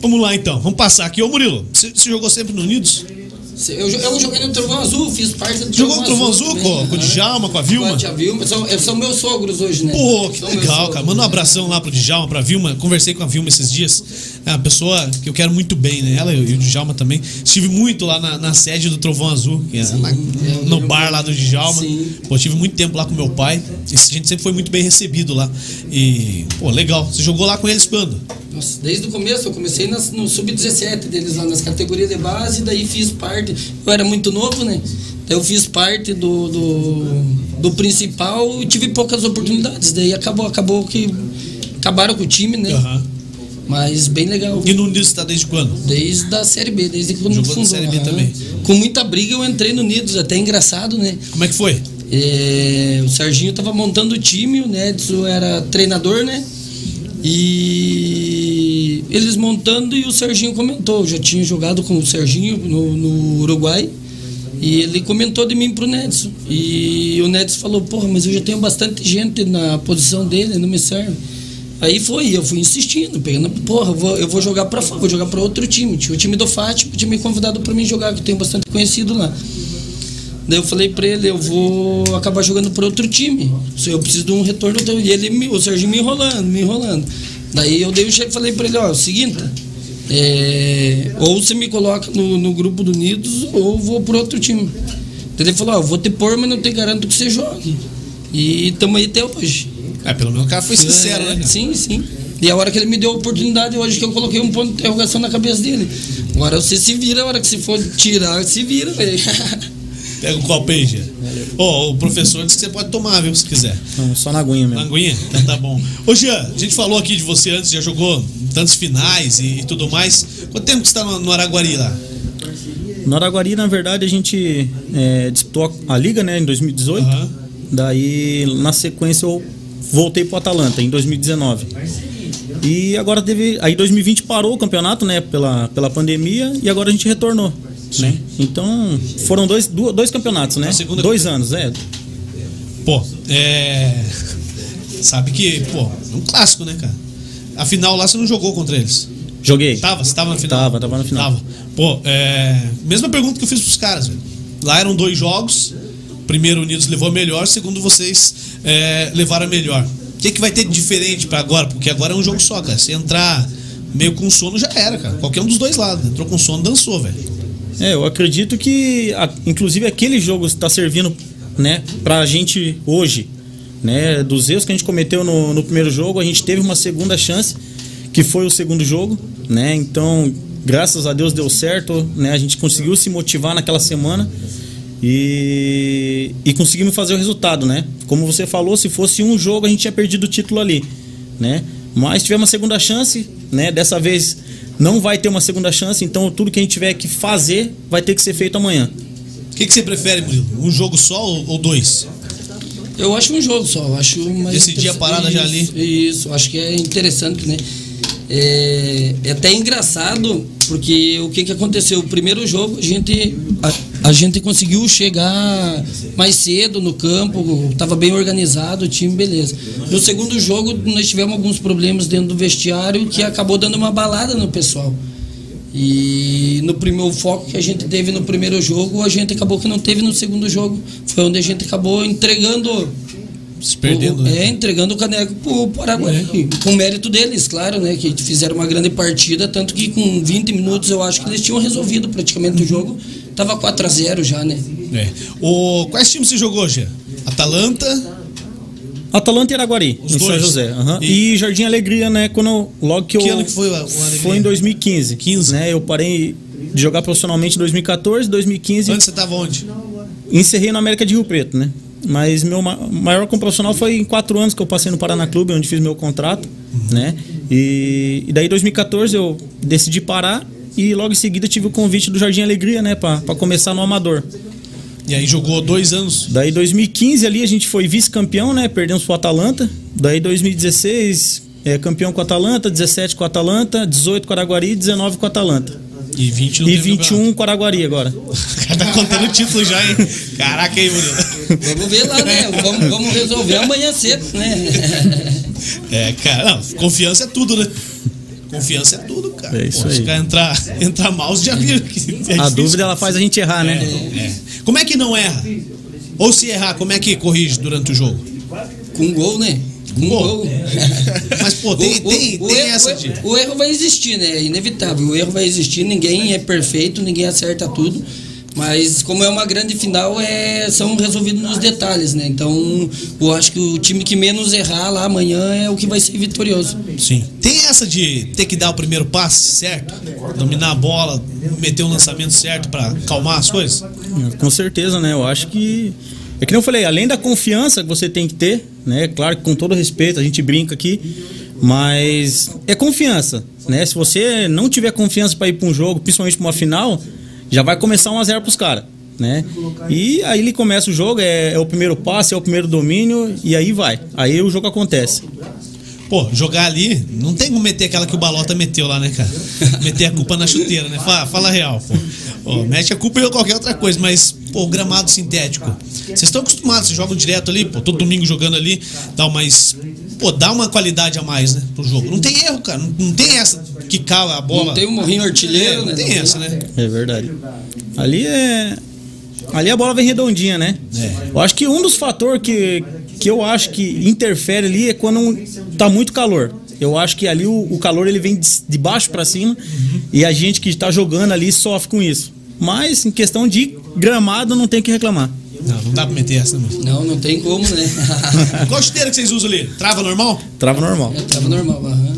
Vamos lá então, vamos passar aqui. Ô Murilo, você você jogou sempre no Unidos? Eu, eu joguei no Trovão Azul, fiz parte do Jogou no Trovão Azul também, com, com o. Djalma, com a Vilma? Com a Vilma. São, é, são meus sogros hoje, né? Pô, que São legal, cara. Manda um abração lá pro Djalma, pra Vilma. Conversei com a Vilma esses dias. É uma pessoa que eu quero muito bem, né? Ela e o Djalma também. Estive muito lá na, na sede do Trovão Azul, que é lá- eu no bar lá do Djalma. Sim. Pô, tive muito tempo lá com meu pai. E a gente sempre foi muito bem recebido lá. E, pô, legal. Você jogou lá com eles quando? Nossa, desde o começo, eu comecei nas- no sub-17 deles lá, nas categorias de base, daí fiz parte. Eu era muito novo, né? Daí eu fiz parte do, do, do principal e tive poucas oportunidades. Daí acabou, acabou que. Acabaram com o time, né? Aham. Mas bem legal. E no Unidos você tá desde quando? Desde a Série B, desde quando Jogou fundou. Série B aham. também. Com muita briga eu entrei no Nidos, até engraçado, né? Como é que foi? É, o Serginho tava montando o time, o Nedson era treinador, né? E eles montando e o Serginho comentou. Eu já tinha jogado com o Serginho no, no Uruguai. E ele comentou de mim pro Nedson. E o Nedson falou, porra, mas eu já tenho bastante gente na posição dele, não me serve. Aí foi, eu fui insistindo, pegando, porra, eu vou, eu vou jogar pra fora, vou jogar pra outro time. Tinha o time do Fátima, tinha me convidado pra mim jogar, que eu tenho bastante conhecido lá. Daí eu falei pra ele, eu vou acabar jogando por outro time. Eu preciso de um retorno teu. E ele, o Serginho me enrolando, me enrolando. Daí eu dei o cheque falei pra ele, ó, seguinte, é, ou você me coloca no, no grupo do Unidos, ou vou por outro time. Ele falou, ó, vou te pôr, mas não te garanto que você jogue. E estamos aí até hoje. É, pelo menos o cara foi sincero, É, né? Sim, sim. E a hora que ele me deu a oportunidade, hoje que eu coloquei um ponto de interrogação na cabeça dele. Agora você se vira, a hora que você for tirar, se vira, velho. Pega o copo aí, Gê. Ó, o professor disse que você pode tomar, viu, se quiser. Não, só na aguinha mesmo. Languinha? Então tá bom. Ô Jean, a gente falou aqui de você antes, já jogou tantos finais e, e tudo mais. Quanto tempo que você tá no, no Araguari lá? No Araguari, na verdade, a gente é, disputou a Liga, né, em 2018. Aham. Daí, na sequência, eu voltei pro Atalanta, em 2019. E agora teve. Aí 2020 parou o campeonato, né? Pela, pela pandemia, e agora a gente retornou. Né? Então, foram dois, dois campeonatos, né? Dois anos, é. Pô, é. Sabe que, pô, é um clássico, né, cara? A final lá você não jogou contra eles. Joguei. Tava, você tava na final? Tava, tava na final. Tava. Pô, é. Mesma pergunta que eu fiz pros caras, velho. Lá eram dois jogos. Primeiro Unidos levou a melhor, segundo vocês é, levaram a melhor. O que, que vai ter de diferente pra agora? Porque agora é um jogo só, cara. Se entrar meio com sono já era, cara. Qualquer um dos dois lados. Entrou com sono, dançou, velho. É, eu acredito que, a- inclusive, aquele jogo está servindo, né, pra gente hoje, né, dos erros que a gente cometeu no, no primeiro jogo, a gente teve uma segunda chance, que foi o segundo jogo, né, então, graças a Deus deu certo, né, a gente conseguiu se motivar naquela semana e, e conseguimos fazer o resultado, né, como você falou, se fosse um jogo a gente tinha perdido o título ali, né, mas tivemos uma segunda chance, né, dessa vez não vai ter uma segunda chance, então tudo que a gente tiver que fazer vai ter que ser feito amanhã. O que, que você prefere, Murilo? Um jogo só ou, ou dois? Eu acho um jogo só, eu acho mais Decidir a parada já ali. Isso, Isso, acho que é interessante, né? É, é até engraçado, porque o que, que aconteceu? O primeiro jogo a gente, a, a gente conseguiu chegar mais cedo no campo, estava bem organizado, o time, beleza. No segundo jogo nós tivemos alguns problemas dentro do vestiário que acabou dando uma balada no pessoal. E no primeiro foco que a gente teve no primeiro jogo, a gente acabou que não teve no segundo jogo. Foi onde a gente acabou entregando Se perdendo, o, né? É, entregando o caneco pro Paraguai. Com mérito deles, claro, né? Que fizeram uma grande partida, tanto que com 20 minutos eu acho que eles tinham resolvido praticamente o jogo. Tava 4 a 0 já, né? É. O, quais times você jogou, Gê? Atalanta, Atalanta e Araguari, Os em dois. São José. aham. E- E... Jardim Alegria, né? Quando, logo que, Que eu. ano que foi o- Alegria? Foi em 2015. 15. Né? Eu parei de jogar profissionalmente em 2014, 2015. antes você tava onde? encerrei na América de Rio Preto, né? Mas meu ma- maior como profissional foi em quatro anos que eu passei no Paraná Clube, onde fiz meu contrato, né? E, e daí em 2014 eu decidi parar e logo em seguida tive o convite do Jardim Alegria, né? Pra, pra começar no Amador. E aí jogou dois anos. Daí 2015 ali a gente foi vice-campeão, né? Perdemos pro Atalanta. Daí 2016 é campeão com o Atalanta, 17 com o Atalanta, 18 com o Araguari, 19 com o Atalanta. E 20 no E 21 com o Araguari agora. O cara tá contando o título já, hein? Caraca, hein, Murilo? Vamos ver lá, né? Vamos, vamos resolver amanhã cedo, né? É, cara, não, confiança é tudo, né? Confiança é tudo, cara. É isso Pô, Se aí. o cara entrar, entrar mal, você já viu que é A difícil. dúvida ela faz a gente errar, né? É. Como é que não erra? Ou se errar, como é que corrige durante o jogo? Com gol, né? Com Gol. gol. Mas, pô, tem, O- tem, o tem erro- essa o- de. O erro vai existir, né? É inevitável. O erro vai existir, ninguém é perfeito, ninguém acerta tudo. Mas como é uma grande final, é, são resolvidos nos detalhes, né? Então, eu acho que o time que menos errar lá amanhã é o que vai ser vitorioso. Sim. Tem essa de ter que dar o primeiro passe certo? Dominar a bola, meter o lançamento certo pra acalmar as coisas? Com certeza, né? Eu acho que. É que nem eu falei, além da confiança que você tem que ter, né? Claro que com todo respeito, a gente brinca aqui, mas é confiança, né? Se você não tiver confiança para ir para um jogo, principalmente para uma final, já vai começar 1 a 0 pros caras, né? E aí ele começa o jogo, é, é o primeiro passe, é o primeiro domínio e aí vai. Aí o jogo acontece. Pô, jogar ali, não tem como meter aquela que o Balota meteu lá, né, cara? Meter a culpa na chuteira, né? Fala, fala real, pô. Pô, mete a culpa em qualquer outra coisa, mas, pô, o gramado sintético. Vocês estão acostumados, vocês jogam direto ali, pô, todo domingo jogando ali, dá mais. Pô, dá uma qualidade a mais, né, pro jogo. Não tem erro, cara. Não, não tem essa que cala a bola. Não tem um morrinho artilheiro, É, né? não tem essa, né? É verdade. Ali é. Ali a bola vem redondinha, né? Eu acho que um dos fatores que, que eu acho que interfere ali é quando um- tá muito calor. Eu acho que ali o, o calor ele vem de, de baixo para cima e a gente que está jogando ali sofre com isso. Mas em questão de gramado não tem que reclamar. Não, não dá pra meter essa, não. Não, não tem como, né? Qual chuteira que vocês usam ali? Trava normal? Trava normal. É, tava normal. aham.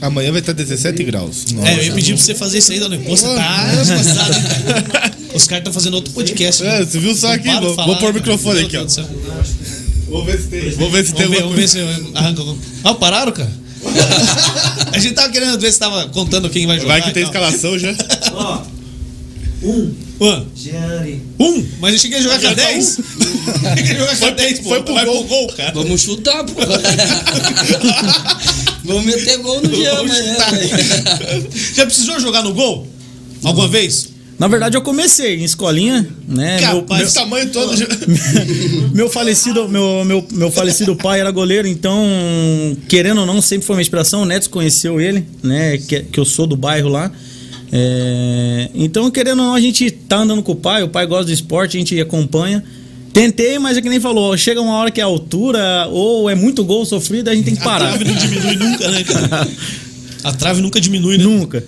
Amanhã vai estar 17 graus. É, eu ia pedir pra você fazer isso aí, Dona. Pô, você tá? Os caras estão fazendo outro podcast. É, você viu só aqui? Vou, falar, vou pôr o microfone aqui, ó. Vou ver se tem. Vou ver se tem Vamos ver, vamos ver se arranca. Ah, pararam, cara? A gente tava querendo ver se tava contando quem vai jogar. Vai que tem escalação já. Ó, um, Um, Gianni. um, mas eu cheguei a jogar com a 10. Cheguei a jogar com a 10, pô. foi pro Vai gol. pro gol, cara. Vamos chutar, pô. Vamos meter gol no né? Já precisou jogar no gol? Alguma vez? Na verdade eu comecei em escolinha, né? Meu- Capaz. Esse tamanho todo meu falecido meu, meu, meu falecido pai era goleiro, então, querendo ou não, sempre foi uma inspiração. O Neto conheceu ele, né? Que, que eu sou do bairro lá. É, então, querendo ou não, a gente tá andando com o pai, o pai gosta do esporte, a gente acompanha. Tentei, mas é que nem falou, chega uma hora que é altura ou é muito gol sofrido, a gente tem que A parar. trave não diminui nunca, né, cara? A trave nunca diminui, né? Nunca.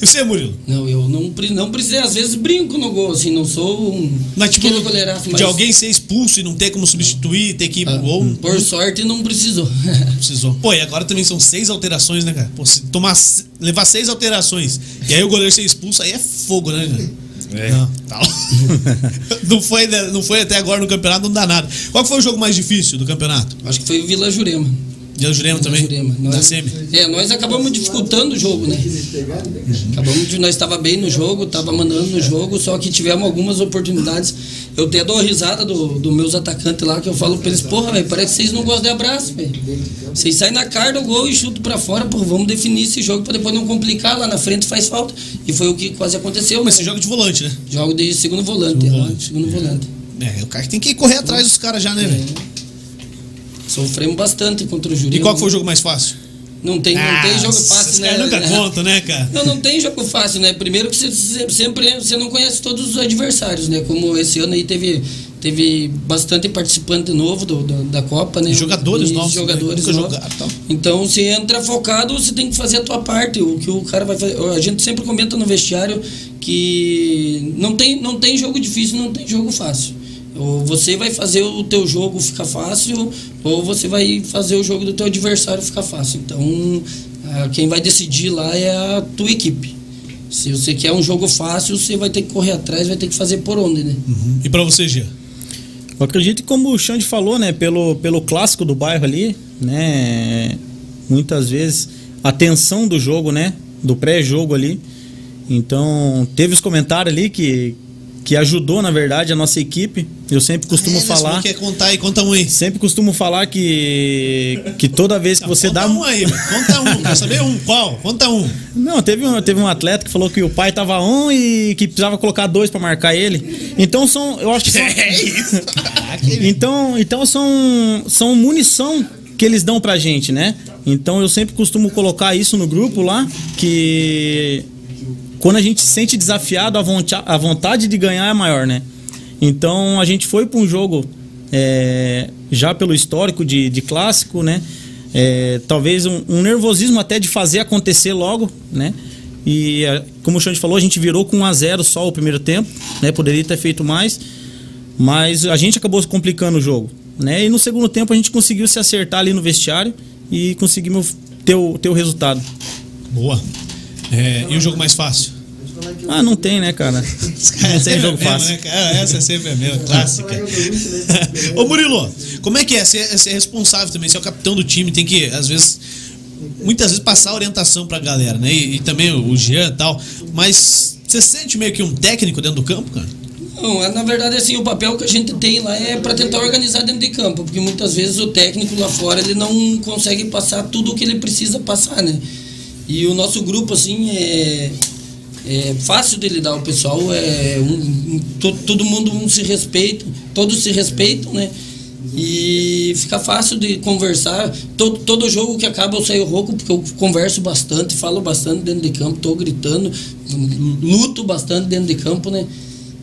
E você, Murilo? Não, eu não, pre- não precisei, às vezes brinco no gol, assim, não sou um. Mas, tipo, goleiraço, mas- de alguém ser expulso e não ter como substituir, ter que ir pro Ah, gol. Por sorte, não precisou. Precisou. Pô, e agora também são seis alterações, né, cara? Pô, se tomar, levar seis alterações e aí o goleiro ser expulso, aí é fogo, né, cara? É. Não, tá não, foi, né, não foi até agora no campeonato, não dá nada. Qual foi o jogo mais difícil do campeonato? Acho que foi o Vila Jurema. E o Jurema também? Jurema. Nós, é, nós acabamos dificultando o jogo, né? Acabamos de, nós estava bem no jogo, estava mandando no jogo, só que tivemos algumas oportunidades. Eu até dou risada dos do meus atacantes lá, que eu falo pra eles, porra, velho, parece que vocês não gostam de abraço, velho. Vocês saem na cara do gol e chutam pra fora, porra, vamos definir esse jogo pra depois não complicar, lá na frente faz falta. E foi o que quase aconteceu. Mas você joga de volante, né? Jogo de segundo volante, Segundo aham, volante. segundo volante. É, o cara tem que correr atrás dos caras já, né, velho? Sofremos bastante contra o Jurema. E qual foi o jogo mais fácil? Não tem, não tem jogo Ah, fácil, Esse né? nunca conta, né, cara? Não, não tem jogo fácil, né? Primeiro que você, sempre você não conhece todos os adversários, né? Como esse ano aí teve, teve bastante participante novo do, do- da Copa, né? Jogadores E novos, jogadores né? Novos. jogaram, tal. Então, você entra focado, você tem que fazer a tua parte. O que o cara vai fazer. A gente sempre comenta no vestiário que não tem, não tem jogo difícil, não tem jogo fácil. Ou você vai fazer o teu jogo ficar fácil, ou você vai fazer o jogo do teu adversário ficar fácil. Então, ah, quem vai decidir lá é a tua equipe. Se você quer um jogo fácil, você vai ter que correr atrás, vai ter que fazer por onde, né? E pra você, Gia? Eu acredito que como o Xande falou, né, pelo, pelo clássico do bairro ali, né, muitas vezes a tensão do jogo, né, do pré-jogo ali. Então, teve os comentários ali que, que ajudou, na verdade, a nossa equipe. Eu sempre costumo É, falar. Quer contar aí? Conta um aí. Sempre costumo falar que, que toda vez que você conta dá. um aí, conta um. Quer saber um? Qual? Conta um. Não, teve um, teve um atleta que falou que o pai tava um e que precisava colocar dois pra marcar ele. Então são. Eu acho que são. É isso. Então, então são, são munição que eles dão pra gente, né? Então eu sempre costumo colocar isso no grupo lá, que quando a gente se sente desafiado, a, a vontade de ganhar é maior, né? Então a gente foi para um jogo é, já pelo histórico de, de clássico, né? É, talvez um, um nervosismo até de fazer acontecer logo, né? E é, como o Xande falou, a gente virou com 1 a 0 só o primeiro tempo, né? Poderia ter feito mais, mas a gente acabou complicando o jogo, né? E no segundo tempo a gente conseguiu se acertar ali no vestiário e conseguimos ter o, ter o resultado. Boa. É, e o jogo mais fácil? Ah, não tem, né, cara? Não tem jogo É mesmo, fácil. né, cara? Essa é sempre a mesma, clássica. Ô Murilo, como é que é? Você é você é responsável também, você é o capitão do time, tem que, às vezes, muitas vezes passar orientação pra galera, né? E, e também o Jean e tal. Mas você sente meio que um técnico dentro do campo, cara? Não, é, na verdade, assim, o papel que a gente tem lá é para tentar organizar dentro de campo, porque muitas vezes o técnico lá fora ele não consegue passar tudo o que ele precisa passar, né? E o nosso grupo, assim, é, é fácil de lidar. O pessoal é. Um, um- to- todo mundo um se respeita, todos se respeitam, né? E fica fácil de conversar. Todo, todo jogo que acaba eu saio rouco, porque eu converso bastante, falo bastante dentro de campo, tô gritando, luto bastante dentro de campo, né?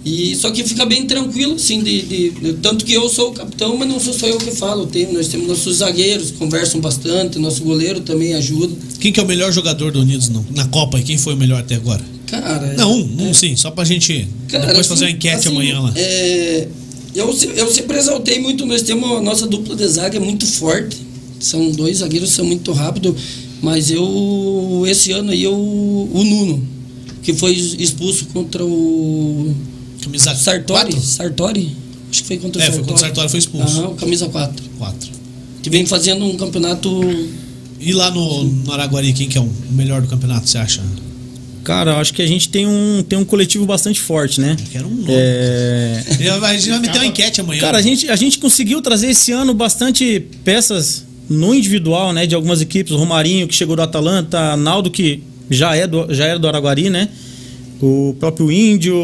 E só que fica bem tranquilo, assim, de, de- de- tanto que eu sou o capitão, mas não sou só eu que falo. Tem, nós temos nossos zagueiros, conversam bastante, nosso goleiro também ajuda. Quem que é o melhor jogador do Unidos não? na Copa? E quem foi o melhor até agora? Cara, Não, um, um sim, só pra gente Cara, depois fazer uma assim- enquete assim, amanhã lá. é, eu, eu sempre exaltei muito, nós temos a nossa dupla de zaga é muito forte. São dois zagueiros, são muito rápidos. Mas eu, esse ano aí, eu, o Nuno, que foi expulso contra o Camisa Sartori. 4? Sartori? Acho que foi contra o É, foi Sartori. contra o Sartori, foi expulso. Aham, camisa 4. 4. Que vem fazendo um campeonato. E lá no, no Araguari, quem que é o melhor do campeonato, você acha? Cara, eu acho que a gente tem um, tem um coletivo bastante forte, né? Eu quero um nome. É, A gente vai meter uma enquete amanhã. Cara, a gente, a gente conseguiu trazer esse ano bastante peças no individual, né? De algumas equipes. O Romarinho, que chegou do Atalanta, Naldo, que já, é do, já era do Araguari, né? O próprio Índio.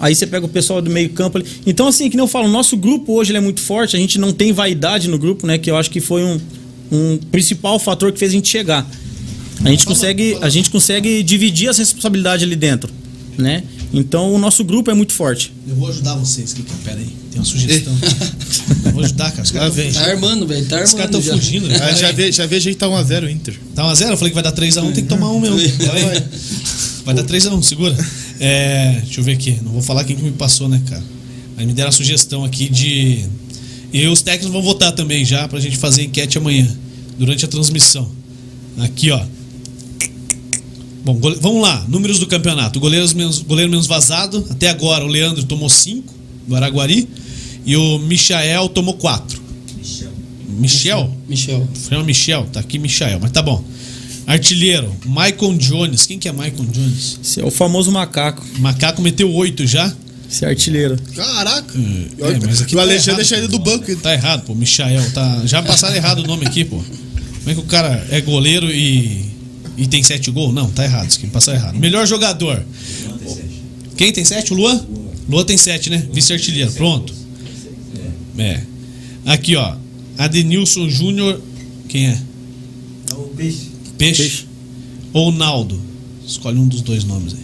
Aí você pega o pessoal do meio-campo ali. Então, assim, que nem eu falo, o nosso grupo hoje ele é muito forte. A gente não tem vaidade no grupo, né? Que eu acho que foi um, um principal fator que fez a gente chegar. A gente consegue, a gente consegue dividir as responsabilidades ali dentro, né? Então o nosso grupo é muito forte. Eu vou ajudar vocês. Que que é? Pera aí, tem uma sugestão. Eu vou ajudar, cara. Os caras vem. Tá armando, velho. Tá Os armando. caras estão já. fugindo. né? Ah, já, já vi ajeitar 1x0 o Inter. Tá 1x0? Eu falei que vai dar 3x1, tem que tomar um mesmo. Vai dar 3x1, segura. É, deixa eu ver aqui. Não vou falar quem que me passou, né, cara? Mas me deram a sugestão aqui de. E os técnicos vão votar também já pra gente fazer enquete amanhã, durante a transmissão. Aqui, ó. Bom, gole- vamos lá. Números do campeonato. Goleiros menos, goleiro menos vazado. Até agora o Leandro tomou 5 do Araguari. E o Michael tomou 4. Michel? Michel. Chama Michel, tá aqui Michael, mas tá bom. Artilheiro, Michael Jones. Quem que é Michael Jones? Esse é o famoso macaco, Macaco meteu 8 já. esse artilheiro. Caraca! É, mas aqui o tá Alexandre deixa ele do banco. Tá errado, pô. Michael, tá. Já passaram errado o nome aqui, pô. Como é que o cara é goleiro e. e tem 7 gols? Não, tá errado, isso aqui passaram errado. Melhor jogador. Quem tem 7? O Luan? Luan tem 7, né? Vice-artilheiro, pronto. É. Aqui, ó. Adenilson Júnior. Quem é? É o peixe. Peixe. Peixe. Ou Naldo? Escolhe um dos dois nomes aí.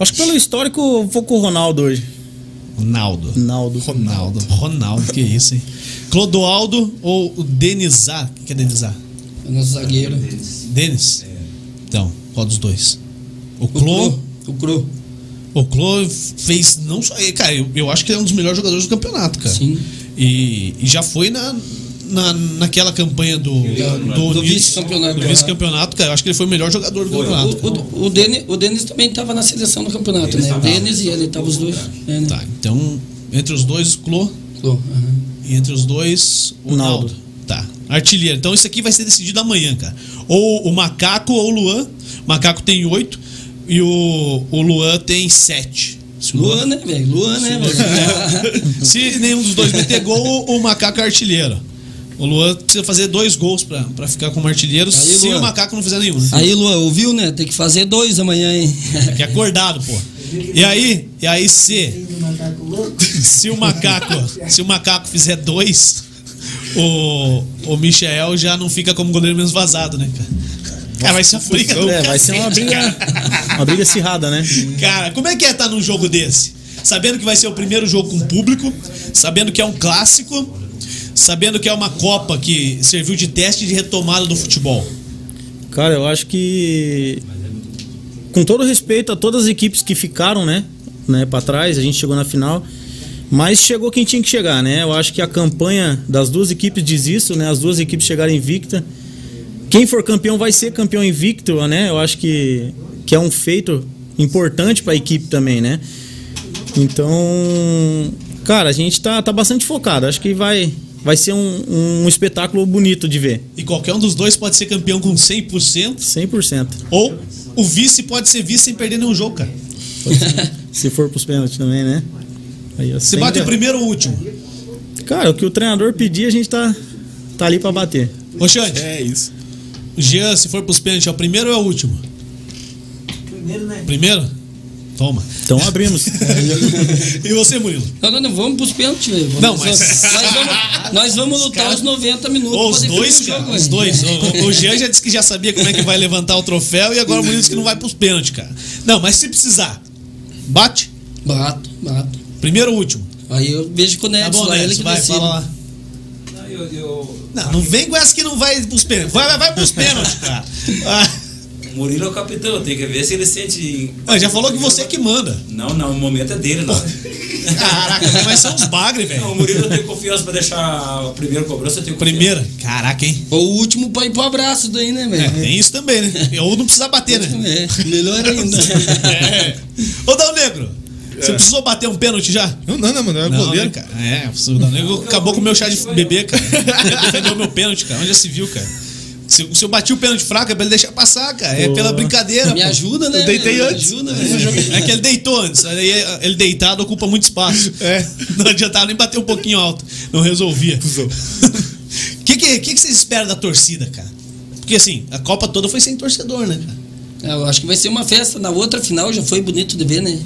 Acho que pelo histórico eu vou com o Ronaldo hoje. Naldo. Ronaldo. Ronaldo. Ronaldo, que isso, hein? Clodoaldo ou o Denizar? O que é Denizar? É nosso zagueiro. Denis? Então, qual dos dois? O Clo. Cro. O Cro. O Clo fez não só. Cara, eu, eu acho que ele é um dos melhores jogadores do campeonato, cara. Sim. E, e já foi na, na, naquela campanha do, do, Do vice-campeonato. Do vice-campeonato, cara. Eu acho que ele foi o melhor jogador do campeonato. cara. O, o, o, Denis, o Denis também estava na seleção do campeonato, né? O Denis e ele estavam os dois. É, né? Tá, então, entre os dois, o Clo. Cro. aham. E entre os dois, o Naldo. Tá. Artilheiro. Então isso aqui vai ser decidido amanhã, cara. Ou o Macaco ou o Luan. O Macaco tem oito e o, o Luan tem sete. Se o Luan, né, velho? Luan, né, velho? Se nenhum dos dois meter gol, o macaco é artilheiro. O Luan precisa fazer dois gols pra, pra ficar como artilheiro Aí, se Luan. o macaco não fizer nenhum. né? Aí, Luan, ouviu, né? Tem que fazer dois amanhã, hein? Que é acordado, pô. E aí, e aí se, se o macaco, se o macaco fizer dois, o, o Michel já não fica como goleiro menos vazado, né, cara? Cara, vai ser uma briga do É, vai ser uma briga, uma briga acirrada, né? Cara, como é que é estar num jogo desse? Sabendo que vai ser o primeiro jogo com público, sabendo que é um clássico, sabendo que é uma Copa que serviu de teste de retomada do futebol. Cara, eu acho que com todo respeito a todas as equipes que ficaram, né, né, para trás, a gente chegou na final, mas chegou quem tinha que chegar, né? Eu acho que a campanha das duas equipes diz isso, né? As duas equipes chegaram invicta. Quem for campeão vai ser campeão invicto, né? Eu acho que que é um feito importante para a equipe também, né? Então, cara, a gente tá, tá bastante focado. Acho que vai vai ser um, um espetáculo bonito de ver. E qualquer um dos dois pode ser campeão com 100%, 100%. ou o vice pode ser vice sem perder nenhum jogo, cara. Se for pros pênaltis também, né? Aí, Você sem- bate o primeiro ou o último. Cara, o que o treinador pedir, a gente tá, tá ali pra bater. Ô, Xande, É isso. o Jean, se for pros pênaltis, é o primeiro ou é o último? Primeiro, né? Primeiro? Toma. Então abrimos. e você, Murilo? Não, não, não, vamos pros pênaltis, velho. Vamos- Não, mas- Nós vamos, nós vamos lutar caras- os 90 minutos os dois, cara. jogo, Os velho. dois. O, o- o Jean já disse que já sabia como é que vai levantar o troféu e agora o Murilo disse que não vai pros pênaltis, cara. Não, mas se precisar, bate. Bato, bato. Primeiro ou último? Aí eu vejo com o Tá bom, lá, ele que vai, decide. fala lá. Não, eu- eu- Não, não vem com essa que não vai pros pênaltis. Vai, vai, vai pros pênaltis, cara. Murilo é o capitão, tem que ver se ele sente. ah, já falou que você que manda. Não, não, o momento é dele lá. Caraca, mas são os bagre, Não, o velho. Murilo eu tenho confiança pra deixar o primeiro cobrança, eu tenho confiança. Primeira. Caraca, hein? Ou o último pra ir pro abraço daí, né, É, velho? tem isso também, né? Ou não precisa bater, né? É, melhor ainda. É. Ô, Dal Negro, você precisou bater um pênalti já? Não, não, não, mano. É Não, goleiro. né, cara? É, o Dal Negro acabou com o meu chá de bebê, cara. Defendeu meu pênalti, cara. Onde já se viu, cara? Se, se eu bati o pênalti fraco, é pra ele deixar passar, cara. É pela brincadeira. Me pô. ajuda, né? Eu deitei? Me antes. Ajuda, velho. jogo- É que ele deitou antes. Aí ele deitado ocupa muito espaço. É. Não adiantava nem bater um pouquinho alto. Não resolvia. O que, que, que, que vocês esperam da torcida, cara? Porque assim, a Copa toda foi sem torcedor, né, cara? É, Eu acho que vai ser uma festa. Na outra final já foi bonito de ver, né?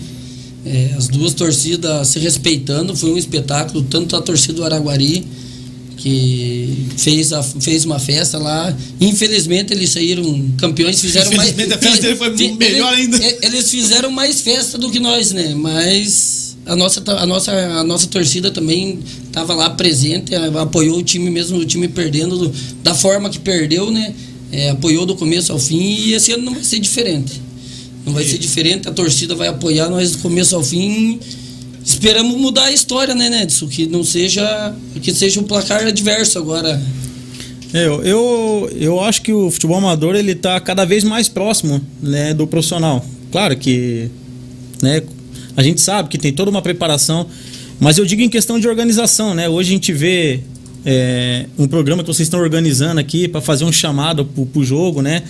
É, as duas torcidas se respeitando, foi um espetáculo, tanto a torcida do Araguari, que fez, a, fez uma festa lá. Infelizmente eles saíram campeões, fizeram mais. Infelizmente, a festa dele foi fi- melhor ainda. Eles fizeram mais festa do que nós, né? Mas a nossa, a nossa, a nossa torcida também estava lá presente, a- apoiou o time mesmo, o time perdendo do- da forma que perdeu, né? É, apoiou do começo ao fim e esse ano não vai ser diferente. Não vai ser diferente, a torcida vai apoiar nós do começo ao fim. Esperamos mudar a história, né, Nedson? Que não seja. Que seja um placar adverso agora. É, Eu, eu, eu acho que o futebol amador ele tá cada vez mais próximo né, do profissional. Claro que né, a gente sabe que tem toda uma preparação, mas eu digo em questão de organização. Né? Hoje a gente vê é, um programa que vocês estão organizando aqui para fazer um chamado pro, pro jogo, né?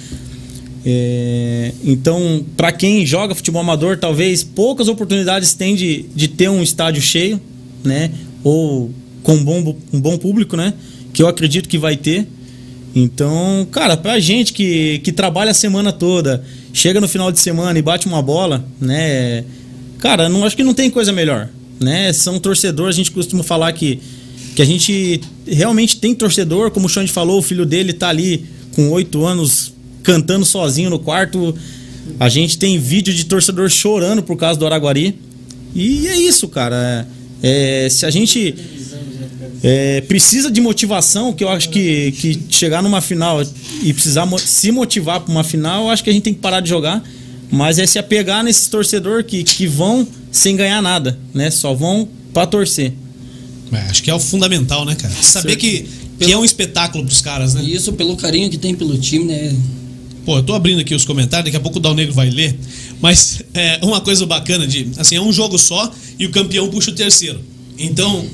É, então, para quem joga futebol amador, talvez poucas oportunidades tem de, de ter um estádio cheio, né? Ou com um bom, um bom público, né? Que eu acredito que vai ter. Então, cara, pra gente que, que trabalha a semana toda, chega no final de semana e bate uma bola, né? Cara, não acho que não tem coisa melhor, né? São torcedores, a gente costuma falar que, que a gente realmente tem torcedor, como o Xande falou, o filho dele tá ali com oito anos cantando sozinho no quarto. A gente tem vídeo de torcedor chorando por causa do Araguari. E é isso, cara. É, se a gente é, precisa de motivação, que eu acho que, que chegar numa final e precisar se motivar para uma final, eu acho que a gente tem que parar de jogar. Mas é se apegar nesses torcedores que, que vão sem ganhar nada, né? Só vão para torcer. É, acho que é o fundamental, né, cara? Saber que, que é um espetáculo pros caras, né? E isso pelo carinho que tem pelo time, né? Pô, eu tô abrindo aqui os comentários, daqui a pouco o Dal Negro vai ler. Mas é uma coisa bacana de. Assim, é um jogo só e o campeão puxa o terceiro. Então,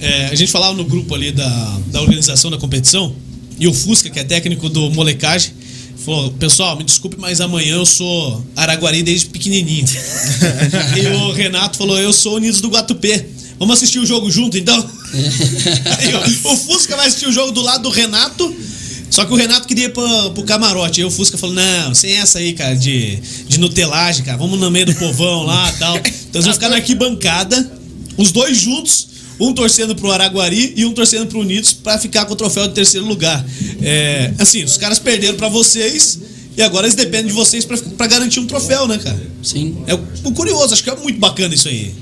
é, a gente falava no grupo ali da, da organização da competição, e o Fusca, que é técnico do molecagem, Falou, pessoal, me desculpe, mas amanhã eu sou Araguari desde pequenininho. e o Renato falou, eu sou Unidos do Guatupê. Vamos assistir o jogo junto, então? Aí, ó, o Fusca vai assistir o jogo do lado do Renato. Só que o Renato queria ir pro, pro camarote. Aí o Fusca falou: Não, sem essa aí, cara, de, de nutelagem, cara. Vamos no meio do povão lá tal. Então eles vão ficar na arquibancada, os dois juntos, um torcendo pro Araguari e um torcendo pro Unidos pra ficar com o troféu de terceiro lugar. É, assim, os caras perderam pra vocês e agora eles dependem de vocês pra, pra garantir um troféu, né, cara? Sim. É o curioso, acho que é muito bacana isso aí.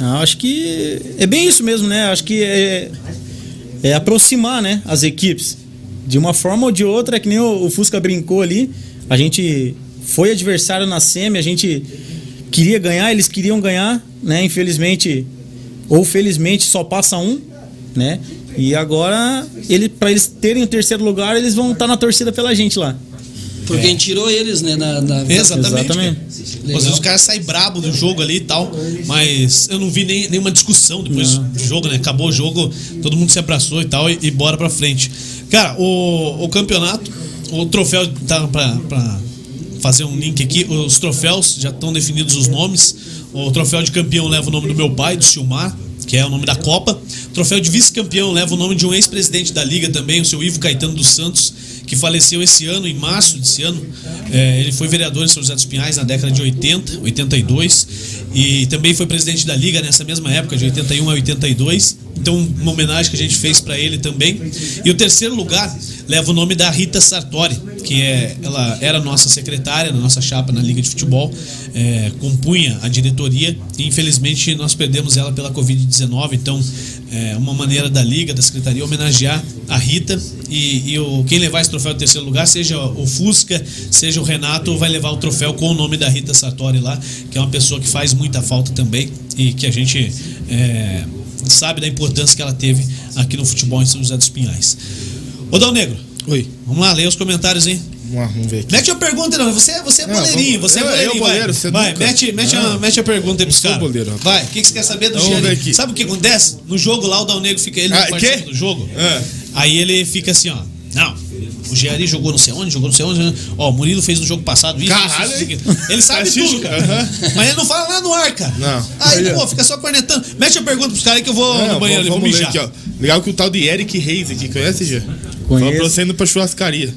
Ah, acho que é bem isso mesmo, né? Acho que é, é aproximar, né, as equipes. De uma forma ou de outra, é que nem o, o Fusca brincou ali. A gente foi adversário na semi, a gente queria ganhar, eles queriam ganhar, né? Infelizmente, ou felizmente, só passa um, né? E agora, ele, para eles terem o terceiro lugar, eles vão estar na torcida pela gente lá. Porque a gente tirou eles, né? Da, da- Exatamente. Exatamente. cara. Às vezes os caras saem brabo do jogo ali e tal, mas eu não vi nem, nenhuma discussão depois do jogo, né? Acabou o jogo, todo mundo se abraçou e tal, e, e bora pra frente. Cara, o, o campeonato, o troféu tá pra, pra fazer um link aqui, os troféus já estão definidos os nomes. O troféu de campeão leva o nome do meu pai, do Silmar, que é o nome da Copa. O troféu de vice-campeão leva o nome de um ex-presidente da Liga também, o seu Ivo Caetano dos Santos, que faleceu esse ano, em março desse ano. É, ele foi vereador em São José dos Pinhais na década de 80, 82, e também foi presidente da Liga nessa mesma época, de 81 a 82. Então, uma homenagem que a gente fez para ele também. E o terceiro lugar leva o nome da Rita Sartori, que é, ela era nossa secretária na nossa chapa na Liga de Futebol, é, compunha a diretoria e infelizmente nós perdemos ela pela Covid-19. Então, é uma maneira da Liga, da Secretaria, homenagear a Rita e, e o, quem levar esse troféu em terceiro lugar, seja o Fusca, seja o Renato, vai levar o troféu com o nome da Rita Sartori lá, que é uma pessoa que faz muita falta também e que a gente é, sabe da importância que ela teve aqui no futebol em São José dos Pinhais. Ô Dal Negro, Oi. vamos lá, lê os comentários, hein? Vamos lá, vamos ver aqui. Mete a pergunta, não. Você, você é Não, boleirinho, vamos- você é eu- eu boleirinho. boleiro, vai, você vai nunca. mete, mete, a, mete a pergunta aí pros sou caras. boleiro, rapaz. Vai, o que, que você quer saber do Então, aqui. Sabe o que acontece? No jogo lá, o Dal Negro fica, ele Ah, participa quê? do jogo. É. Aí ele fica assim, ó. Não, o Gianni jogou não sei onde, jogou não sei onde. Ó, o Murilo fez no jogo passado isso, Caralho, isso, isso, isso. Ele sabe Tá tudo, cara. aham. Mas ele não fala nada no ar, cara. Não. Aí, pô, fica só cornetando. Mete a pergunta pros caras aí que eu vou Não, no banheiro, vamos, vamos mijar. aqui, ó. Legal que o tal de Eric Reis aqui, conhece, Gê? Conheço. Falou pra você indo pra churrascaria.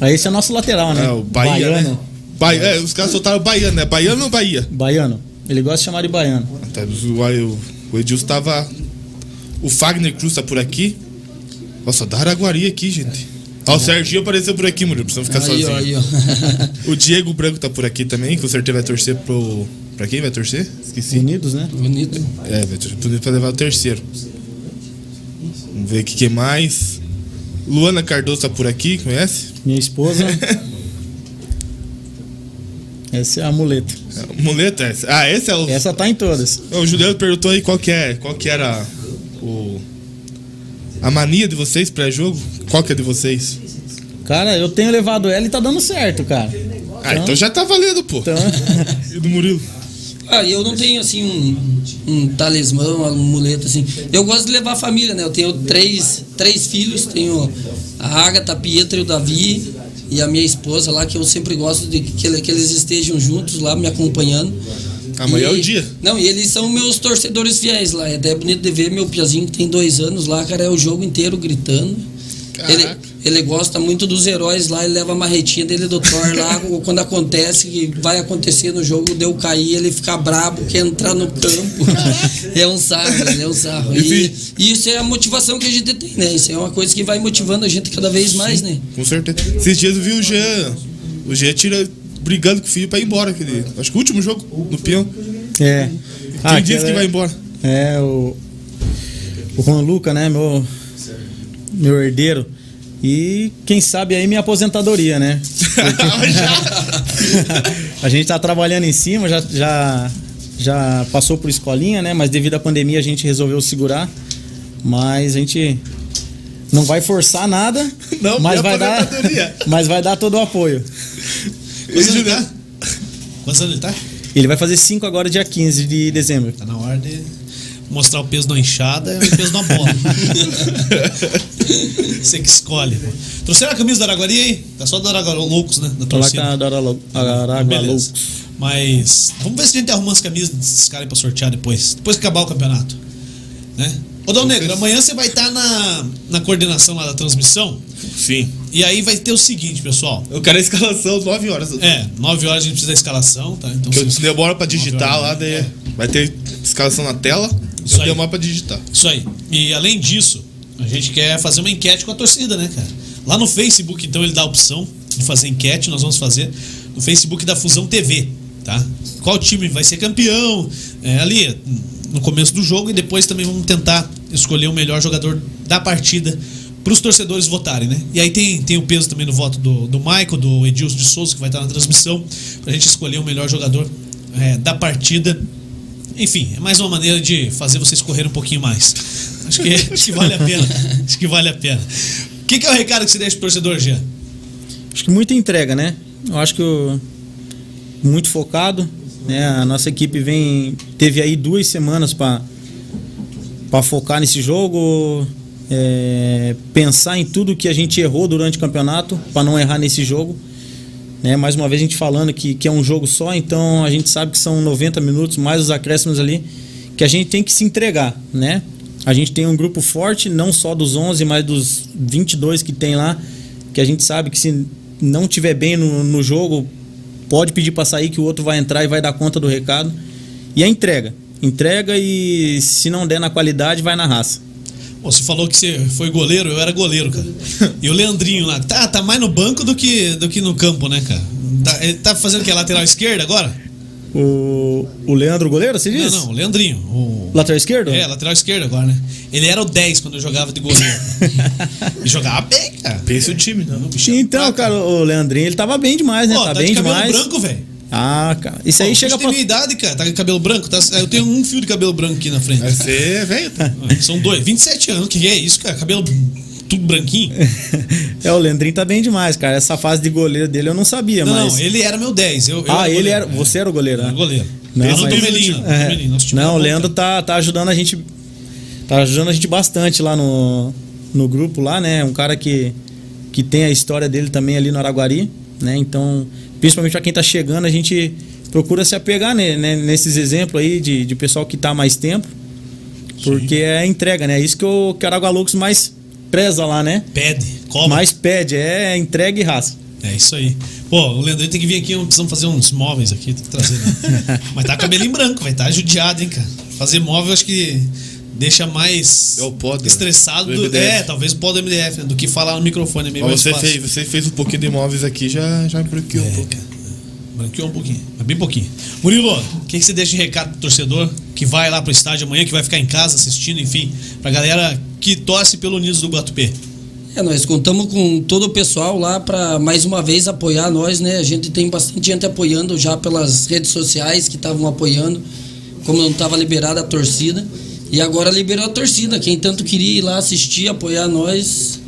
Aí esse é nosso lateral, né? É, o Bahia, Baiano. né? É, os caras soltaram Baiano, né? Baiano ou Bahia? Baiano. Ele gosta de chamar de baiano. Tá, o, o, o Edilson tava. O Fagner Cruz tá por aqui. Nossa, da Araguari aqui, gente. Ó, o Serginho apareceu por aqui, Murilo, pra você não ficar Aí, sozinho. aí, ó. O Diego Branco tá por aqui também, com certeza vai torcer pro. Pra quem vai torcer? Esqueci. Unidos, né? Bonito. É, vai torcer pro- pra levar o terceiro. Vamos ver aqui quem mais. Luana Cardoso tá por aqui, conhece? Minha esposa. Essa é a muleta. É, Muleta, essa. Ah, esse é o. Essa tá em todas. O Juliano perguntou aí qual que é, qual que era o a mania de vocês pré-jogo? Qual que é de vocês? Cara, eu tenho levado ela e tá dando certo, cara. Ah, então já tá valendo, pô. Então, E do Murilo? Ah, eu não tenho assim um, um talismã, um amuleto assim. Eu gosto de levar a família, né? Eu tenho três, três filhos, tenho a Agatha, a Pietra e o Davi e a minha esposa lá, que eu sempre gosto de que, que eles estejam juntos lá me acompanhando. Amanhã é E- o dia. Não, e eles são meus torcedores fiéis lá. É até bonito de ver meu piazinho que tem dois anos lá, cara, é o jogo inteiro gritando. Caraca. ele gosta muito dos heróis lá, ele leva a marretinha dele do Thor lá, quando acontece, que vai acontecer no jogo, deu cair, ele fica brabo, quer entrar no campo. é um sarro, é um sarro. E, e isso é a motivação que a gente tem, né? Isso é uma coisa que vai motivando a gente cada vez mais, né? Com certeza. Esses dias eu vi o Jean. O Jean tira brigando com o filho pra ir embora. Aquele, acho que o último jogo no peão. é. Quem disse aquela que é- vai embora? É, o. O Juan Luca, né? Meu. Meu herdeiro. E quem sabe aí minha aposentadoria, né? a gente tá trabalhando em cima, já, já, já passou por escolinha, né? Mas devido à pandemia a gente resolveu segurar. Mas a gente não vai forçar nada. Não, mas vai dar, mas vai dar todo o apoio. Quantos anos ele tá? Quantos anos ele tá? Ele vai fazer 5 agora, dia 15 de dezembro. Tá na hora de mostrar o peso da enxada e o peso da bola. Você que escolhe. Trouxeram a camisa do Araguari aí? Tá só do Araguari Loucos, né? Da com torcida. a Aragua Aragua Beleza. Loucos. Mas vamos ver se a gente arruma as camisas desses caras aí pra sortear depois. Depois que acabar o campeonato. Né? Ô Dal Negro, amanhã você vai estar na, na coordenação lá da transmissão. Sim. E aí vai ter o seguinte, pessoal. Eu quero a escalação 9 horas. É, 9 horas a gente precisa da escalação, tá? Então Que eu demora pra digitar lá, daí é. vai ter escalação na tela. Isso Eu aí. demoro pra digitar. Isso aí. E além disso, a gente quer fazer uma enquete com a torcida, né, cara? Lá no Facebook, então, ele dá a opção de fazer enquete, nós vamos fazer no Facebook da Fusão TV, tá? Qual time vai ser campeão? É, ali no começo do jogo e depois também vamos tentar escolher o melhor jogador da partida para os torcedores votarem, né? E aí tem, tem o peso também no voto do, do Michael, do Edilson de Souza, que vai estar na transmissão, pra gente escolher o melhor jogador é, da partida. Enfim, é mais uma maneira de fazer vocês correrem um pouquinho mais. Acho que, acho que vale a pena. Acho que vale a pena. O que, que é o recado que você deixa pro torcedor, Jean? Acho que muita entrega, né? Eu acho que o- muito focado, né? A nossa equipe vem teve aí duas semanas para para focar nesse jogo, é, pensar em tudo que a gente errou durante o campeonato para não errar nesse jogo. Né? Mais uma vez a gente falando que, que é um jogo só, então a gente sabe que são 90 minutos mais os acréscimos ali que a gente tem que se entregar, né? A gente tem um grupo forte, não só dos 11, mas dos 22 que tem lá, que a gente sabe que se não tiver bem no, no jogo, pode pedir para sair que o outro vai entrar e vai dar conta do recado. E a entrega. Entrega e se não der na qualidade, vai na raça. Você falou que você foi goleiro, eu era goleiro, cara. E o Leandrinho lá, tá, tá mais no banco do que, do que no campo, né, cara? Tá, ele tá fazendo que? Lateral esquerda agora? O, o Leandro goleiro, você diz? Não, não, o Leandrinho. O... Lateral esquerdo? É, lateral esquerda agora, né? Ele era o 10 quando eu jogava de goleiro. e jogava bem, cara. Pensa o time, né? O bicho era Então, fraco. cara, o Leandrinho, ele tava bem demais, né? Pô, tá, tá bem de cabelo demais. branco, velho. Ah, cara. Isso aí Pô, chega tem pra. minha idade, cara. Tá com cabelo branco. tá- eu tenho um fio de cabelo branco aqui na frente. Vai ser velho. tá? São dois. 27 anos. que é isso, cara? Cabelo tudo branquinho. É, o Leandrinho tá bem demais, cara. Essa fase de goleiro dele eu não sabia, Não, mas. não, ele era meu 10. Eu, eu ah, ele goleiro, era. é. Você era o goleiro, né? goleiro. Não, não mas-. É. Não, tá o Leandro tá, tá ajudando a gente. Tá ajudando a gente bastante lá no, no grupo lá, né? Um cara que, que tem a história dele também ali no Araguari, né? Então, principalmente pra quem tá chegando, a gente procura se apegar né, né, nesses exemplos aí de, de pessoal que tá mais tempo. Porque é a entrega, né? É isso que o que o Aragualux mais preza lá, né? Pede, cobra. Mais pede, é entrega e raça. É isso aí. Pô, o Leandrinho tem que vir aqui, precisamos fazer uns móveis aqui, tem que trazer. Né? Mas tá cabelinho branco, vai tá judiado, hein, cara. Fazer móvel acho que deixa mais É estressado. do é, talvez o pó do MDF, né, do que falar no microfone. É meio Mas mais você fácil. fez, você fez um pouquinho de imóveis aqui, já, já me preocupou um É, pouco. cara. Branqueou um pouquinho, mas bem pouquinho. Murilo, o que, que você deixa de recado pro torcedor que vai lá pro estádio amanhã, que vai ficar em casa assistindo, enfim, pra galera que torce pelo Unidos do Guatupê? É, nós contamos com todo o pessoal lá para mais uma vez apoiar nós, né? A gente tem bastante gente apoiando já pelas redes sociais que estavam apoiando, como não estava liberada a torcida. E agora liberou a torcida. Quem tanto queria ir lá assistir, apoiar nós,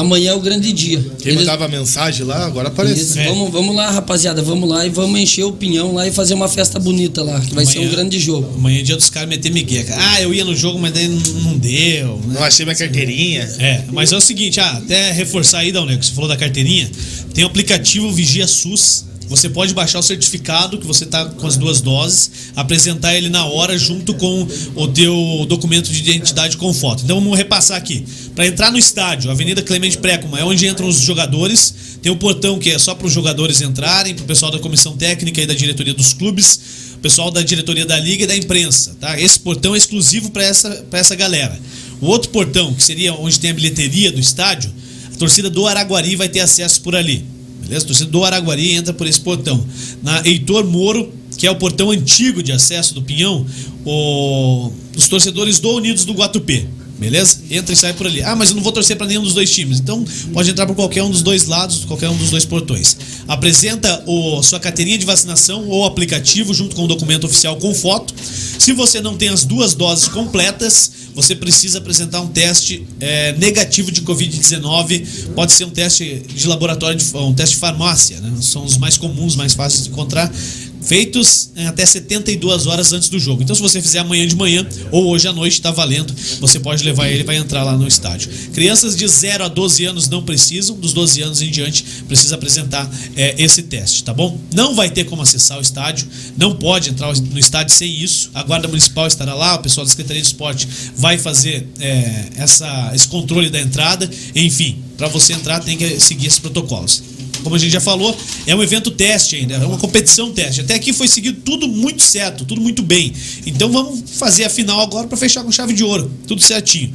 amanhã é o grande dia. Quem Eles- mandava mensagem lá, agora aparece. É. vamos, vamos lá, rapaziada, vamos lá e vamos encher o pinhão lá e fazer uma festa bonita lá, que vai ser um Amanhã- grande jogo. Amanhã é dia dos caras meter migué. Ah, eu ia no jogo, mas daí não, não deu. né? Não achei minha carteirinha. É, mas é o seguinte, ah, até reforçar aí, Dalnego, você falou da carteirinha, tem o aplicativo Vigia SUS. Você pode baixar o certificado que você está com as duas doses, apresentar ele na hora junto com o teu documento de identidade com foto. Então vamos repassar aqui. Para entrar no estádio, Avenida Clemente Précoma, é onde entram os jogadores. Tem o portão que é só para os jogadores entrarem, para o pessoal da comissão técnica e da diretoria dos clubes, o pessoal da diretoria da liga e da imprensa, tá? Esse portão é exclusivo para essa, pra essa galera. O outro portão, que seria onde tem a bilheteria do estádio, a torcida do Araguari vai ter acesso por ali. Beleza? A torcida do Araguari entra por esse portão. Na Heitor Moro, que é o portão antigo de acesso do Pinhão, o- os torcedores do Unidos do Guatupê. Beleza? Entra e sai por ali. Ah, mas eu não vou torcer para nenhum dos dois times. Então pode entrar por qualquer um dos dois lados, qualquer um dos dois portões. Apresenta o, sua carteirinha de vacinação ou aplicativo junto com o documento oficial com foto. Se você não tem as duas doses completas, você precisa apresentar um teste é, negativo de Covid-19. Pode ser um teste de laboratório, de, um teste de farmácia, né? São os mais comuns, mais fáceis de encontrar. Feitos é, até 72 horas antes do jogo. Então, se você fizer amanhã de manhã ou hoje à noite, tá valendo. Você pode levar ele para entrar lá no estádio. Crianças de 0 a 12 anos não precisam, dos 12 anos em diante precisa apresentar é, esse teste, tá bom? Não vai ter como acessar o estádio, não pode entrar no estádio sem isso. A Guarda Municipal estará lá, o pessoal da Secretaria de Esporte vai fazer é, essa, esse controle da entrada. Enfim, para você entrar tem que seguir esses protocolos como a gente já falou, é um evento teste ainda, é uma competição teste. Até aqui foi seguido tudo muito certo, tudo muito bem. Então vamos fazer a final agora para fechar com chave de ouro, tudo certinho.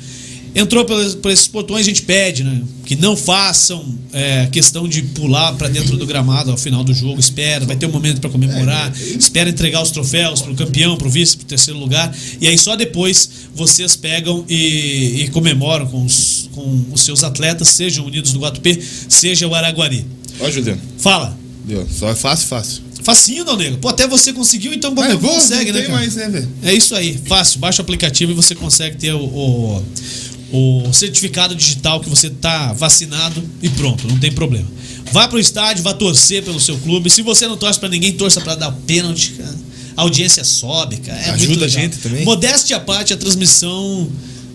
Entrou por, esses portões, a gente pede, né? Que não façam é, questão de pular para dentro do gramado ao final do jogo. Espera, vai ter um momento para comemorar. Espera entregar os troféus pro campeão, pro vice, pro terceiro lugar. E aí só depois vocês pegam e, e comemoram com os, com os seus atletas, sejam Unidos do Guatupê, seja o Araguari. Ó, Juliano. Fala. Deu. Só é fácil, fácil. Facinho, Dal Negro. Pô, até você conseguiu, então Ah, você é bom, consegue, não né, cara? mais, né? É isso aí, fácil. Baixa o aplicativo e você consegue ter o, o, o certificado digital que você tá vacinado e pronto, não tem problema. Vá pro estádio, vá torcer pelo seu clube. Se você não torce pra ninguém, torça pra dar o pênalti, cara. A audiência sobe, cara. É Ajuda a gente também. Modéstia à parte, a transmissão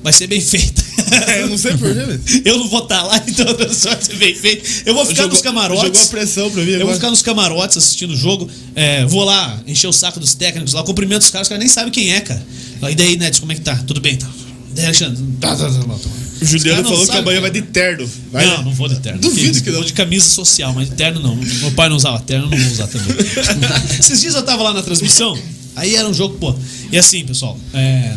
vai ser bem feita. É, eu não sei porquê, velho. Eu não vou estar lá, então a transmissão vai ser bem feita. Eu vou ficar Jogou- nos camarotes. Jogou a pressão pra mim Eu vou agora. ficar nos camarotes assistindo o jogo. É, vou lá encher o saco dos técnicos lá, cumprimento os caras, os caras nem sabem quem é, cara. E daí, Neto, como é que tá? Tudo bem, tá? Daí, Alexandre? Tá, tá, tá, tá, tá. O Juliano não falou que sabem amanhã quem vai de terno. Vai, não, né? não vou de terno. Duvido Fiz- que não. Vou de camisa social, mas de terno não. Meu pai não usava terno, eu não vou usar também. Esses dias eu tava lá na transmissão, aí era um jogo, pô. E assim, pessoal, é,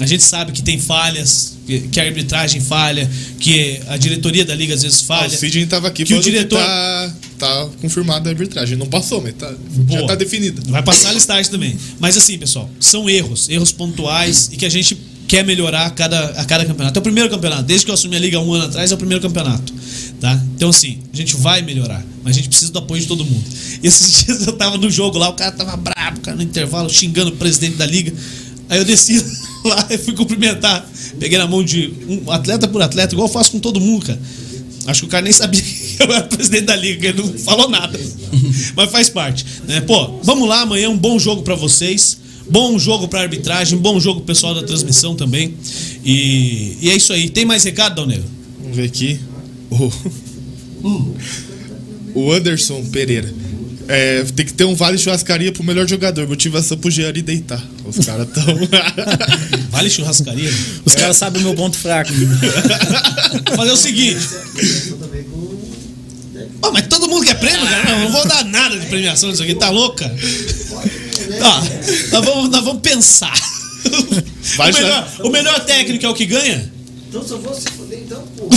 a gente sabe que tem falhas, que, que a arbitragem falha, que a diretoria da liga às vezes Ah, falha. o Sidney tava aqui que o diretor- tá, tá confirmada a arbitragem. Não passou, mas tá, já Boa. tá definida. Vai passar a listagem também. Mas assim, pessoal, são erros, erros pontuais e que a gente quer melhorar a cada, a cada campeonato. É o primeiro campeonato. Desde que eu assumi a liga um ano atrás, é o primeiro campeonato. Tá? Então, assim, a gente vai melhorar, mas a gente precisa do apoio de todo mundo. E esses dias eu tava no jogo lá, o cara tava brabo, o cara no intervalo, xingando o presidente da liga. Aí eu desci lá e fui cumprimentar. Peguei na mão de um atleta por atleta, igual eu faço com todo mundo, cara. Acho que o cara nem sabia que eu era presidente da liga, ele não falou nada. Mas faz parte, né? Pô, vamos lá amanhã, um bom jogo pra vocês. Bom jogo pra arbitragem, bom jogo pro pessoal da transmissão também. E, e é isso aí. Tem mais recado, Dal Negro? Vamos ver aqui. O, o Anderson Pereira. É, tem que ter um vale churrascaria pro melhor jogador. Motivação pro Jean deitar. Os caras tão. Vale churrascaria? Os caras sabem o meu ponto fraco. Vou fazer o seguinte. Ó, mas todo mundo quer prêmio, cara? Não, não vou dar nada de premiação nisso aqui, tá? Ó, nós vamos, nós vamos pensar. Vai o, melhor, o melhor técnico é o que ganha? Então só vou se foder então, pô.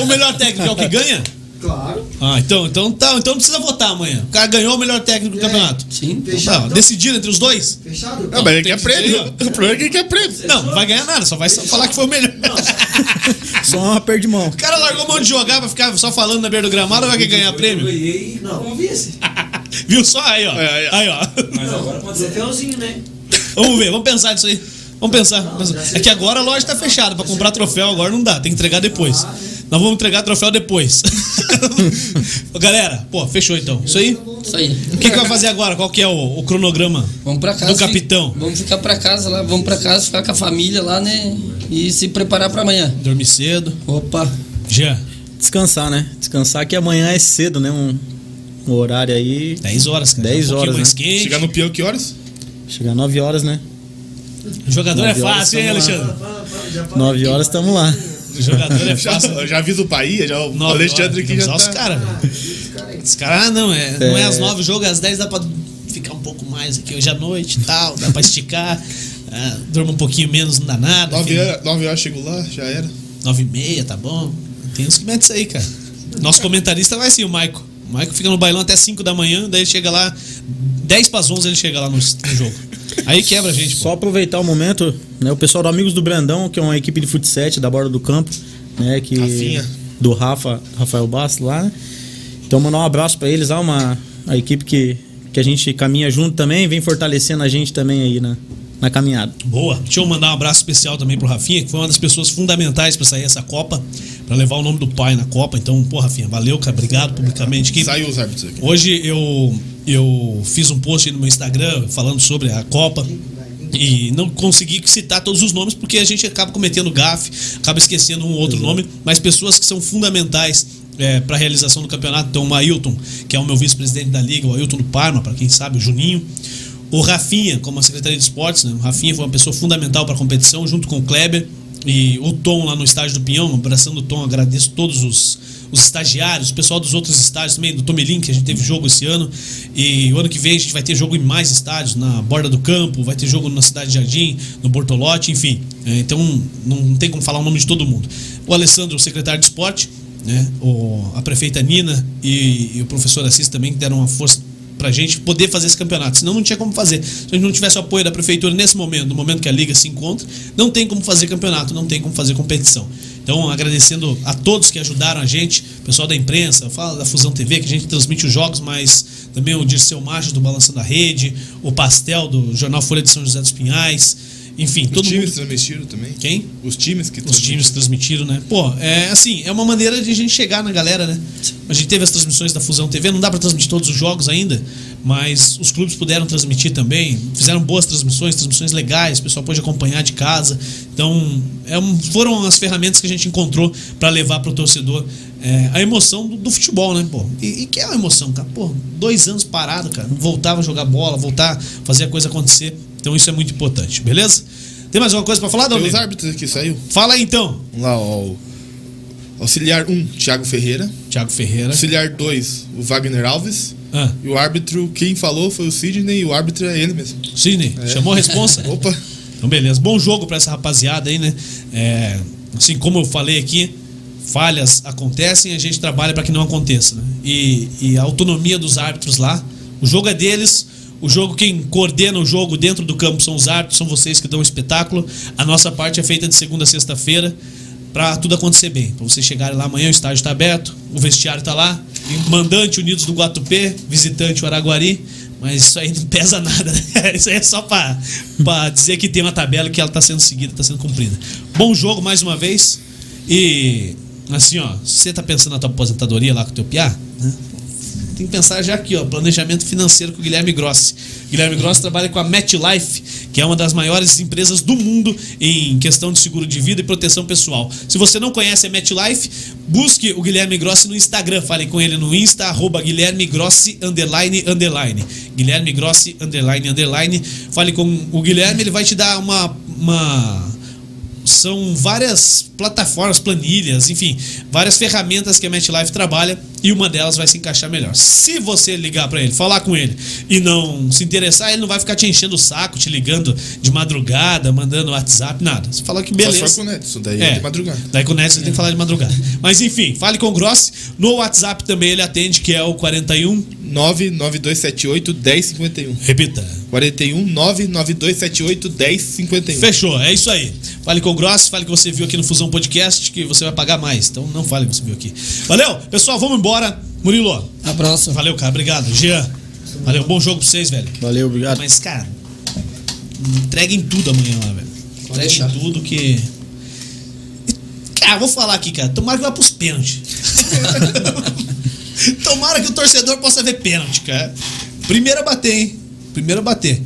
O melhor técnico é o que ganha? Claro. Ah, então, então, tá, então não precisa votar amanhã. O cara ganhou o melhor técnico do É. campeonato. Sim. Fechado. Tá, então? decidiram entre os dois? Fechado? Não, mas ele quer que prêmio. O problema é que ele quer prêmio. Não, não vai ganhar nada, só vai só falar que foi o melhor. Só uma perda de mão. O cara largou mão de jogar pra ficar só falando na beira do gramado ou vai ganhar prêmio? ganhei. Não, vamos ver se. Viu só? Aí, ó. É, aí, ó. Aí, ó. Mas agora pode ser troféuzinho, né? Vamos ver, vamos pensar nisso aí. Vamos pensar. vamos pensar. É que agora a loja tá fechada. Pra comprar troféu agora não dá. Tem que entregar depois. Nós vamos entregar troféu depois. Ô, Galera, pô, fechou então. Isso aí? Isso aí. O que, que vai fazer agora? Qual que é o, o cronograma? Vamos pra casa. Do capitão. fi- Vamos ficar pra casa lá, vamos pra casa, ficar com a família lá, né? E se preparar pra amanhã. Dormir cedo. Opa. Já. Descansar, né? Descansar que amanhã é cedo, né? Um, um horário aí. 10 horas, cara. 10 um horas, mais né? quente. Chegar no peão que horas? Chegar 9 horas, né? O jogador é fácil, hein. Alexandre? Fala, fala, já fala. 9 horas estamos lá. Jogador é Já, fácil. já avisa o Bahia, já o Nove Alexandre que já tá... os caras. Os caras, ah, não, é, não é É. às 9 o jogo, é às 10 dá pra ficar um pouco mais aqui hoje à noite e tal, dá pra esticar. Ah, durma um pouquinho menos, não dá nada. Nove horas, nove horas chego lá, já era. 9 e meia, tá bom? Tem uns que metem isso aí, cara. Nosso comentarista vai assim, o Maico. O Maico fica no bailão até 5 da manhã, daí ele chega lá, 10 para 11 ele chega lá no, no jogo. Aí quebra a gente, pô. Só aproveitar o momento, né? O pessoal do Amigos do Brandão, que é uma equipe de futsal da borda do campo, né? Que, Rafinha. Do Rafa, Rafael Bastos lá, né? Então mandar um abraço pra eles, lá, uma a equipe que, que a gente caminha junto também, vem fortalecendo a gente também aí na, na caminhada. Boa. Deixa eu mandar um abraço especial também pro Rafinha, que foi uma das pessoas fundamentais pra sair essa Copa, pra levar o nome do pai na Copa. Então, pô, Rafinha, valeu, cara. Obrigado publicamente. Que Saiu os árbitros aqui. Hoje eu eu fiz um post aí no meu Instagram falando sobre a Copa e não consegui citar todos os nomes porque a gente acaba cometendo gafe, acaba esquecendo um ou outro nome, mas pessoas que são fundamentais para a realização do campeonato. Então, o Ailton, que é o meu vice-presidente da liga, o Ailton do Parma, para quem sabe, o Juninho. O Rafinha, como a Secretaria de Esportes, né? o Rafinha foi uma pessoa fundamental para a competição, junto com o Kleber e o Tom lá no estádio do Pinhão, abraçando o Tom, agradeço todos os, os estagiários, o pessoal dos outros estádios também, do Tomelin, que a gente teve jogo esse ano. E o ano que vem a gente vai ter jogo em mais estádios, na borda do campo, vai ter jogo na Cidade de Jardim, no Bortolote, enfim. É, então não tem como falar o nome de todo mundo. O Alessandro, o secretário de esporte, né? O, a prefeita Nina e, e o professor Assis também deram uma força pra gente poder fazer esse campeonato. Senão não tinha como fazer. Se a gente não tivesse o apoio da prefeitura nesse momento, no momento que a liga se encontra, não tem como fazer campeonato, não tem como fazer competição. Então, agradecendo a todos que ajudaram a gente, pessoal da imprensa, fala da Fusão TV, que a gente transmite os jogos, mas também o Dirceu Macho do Balançando a Rede, o Pastel do Jornal Folha de São José dos Pinhais, enfim, Os todo times mundo. transmitiram também? Quem? Os times que Os times transmitiram, né? Pô, é assim, é uma maneira de a gente chegar na galera, né? A gente teve as transmissões da Fusão TV, não dá pra transmitir todos os jogos ainda, mas os clubes puderam transmitir também, fizeram boas transmissões, transmissões legais, o pessoal pôde acompanhar de casa. Então, é um- foram as ferramentas que a gente encontrou pra levar pro torcedor é, a emoção do, do futebol, né? Pô, e, e que é uma emoção, cara? Pô, dois anos parado, cara, voltava a jogar bola, voltar a fazer a coisa acontecer. Então, isso é muito importante, beleza? Tem mais alguma coisa pra falar, Tem os árbitros aqui, saiu. Fala aí então. Vamos lá, ó. o Auxiliar 1, Thiago Ferreira. Thiago Ferreira. Auxiliar 2, o Wagner Alves. Ah, E o árbitro, quem falou foi o Sidney e o árbitro é ele mesmo. Sidney, chamou a responsa? Opa! Então, beleza. Bom jogo pra essa rapaziada aí, né? É, assim como eu falei aqui, falhas acontecem, a gente trabalha pra que não aconteça, né? E, e a autonomia dos árbitros lá, o jogo é deles. O jogo, quem coordena o jogo dentro do campo são os árbitros, são vocês que dão o espetáculo. A nossa parte é feita de segunda a sexta-feira pra tudo acontecer bem. Pra vocês chegarem lá amanhã, o estádio tá aberto, o vestiário tá lá, mandante Unidos do Guatupê, visitante o Araguari. Mas isso aí não pesa nada, né? Isso aí é só pra dizer que tem uma tabela que ela tá sendo seguida, tá sendo cumprida. Bom jogo mais uma vez. E assim, ó, você tá pensando na tua aposentadoria lá com o teu piá, né? Tem que pensar já aqui, ó, planejamento financeiro com o Guilherme Grossi. Guilherme Grossi trabalha com a MetLife, que é uma das maiores empresas do mundo em questão de seguro de vida e proteção pessoal. Se você não conhece a MetLife, busque o Guilherme Grossi no Instagram, fale com ele no Insta, arroba Guilherme Grossi, underline, underline. Guilherme Grossi, underline, underline. Fale com o Guilherme, ele vai te dar uma... uma são várias plataformas, planilhas, enfim, várias ferramentas que a MetLife trabalha e uma delas vai se encaixar melhor. Se você ligar pra ele, falar com ele e não se interessar, ele não vai ficar te enchendo o saco, te ligando de madrugada, mandando WhatsApp, nada. Você fala que Só beleza. se for com o Nedson, daí é de madrugada. Daí com o Neto você tem que falar de madrugada. Mas enfim, fale com o Grossi. No WhatsApp também ele atende, que é o 41. 99278 1051. Repita. 41 99278 1051. Fechou, é isso aí. Fale com o Gross, fale que você viu aqui no Fusão Podcast, que você vai pagar mais. Então não fale que você viu aqui. Valeu, pessoal, vamos embora. Murilo, Abraço. valeu, cara, obrigado. Jean, valeu, bom jogo pra vocês, velho. Valeu, obrigado. Mas, cara, entreguem tudo amanhã lá, velho. Entreguem tudo que. Cara, vou falar aqui, cara. Tomara que vá pros pênaltis. Tomara que o torcedor possa ver pênalti, cara. Primeiro a bater, hein? Primeiro a bater.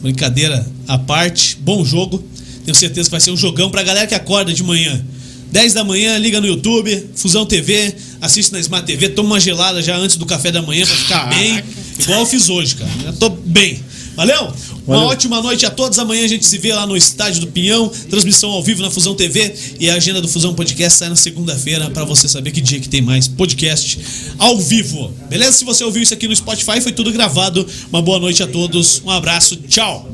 Brincadeira à parte. Bom jogo. Tenho certeza que vai ser um jogão pra galera que acorda de manhã. 10 da manhã, liga no YouTube, Fusão TV, assiste na Smart TV, toma uma gelada já antes do café da manhã pra ficar bem. Igual eu fiz hoje, cara. Já tô bem. Valeu? Uma Valeu. ótima noite a todos. Amanhã a gente se vê lá no Estádio do Pinhão. Transmissão ao vivo na Fusão TV. E a agenda do Fusão Podcast sai na segunda-feira pra você saber que dia que tem mais podcast ao vivo. Beleza? Se você ouviu isso aqui no Spotify, foi tudo gravado. Uma boa noite a todos. Um abraço. Tchau.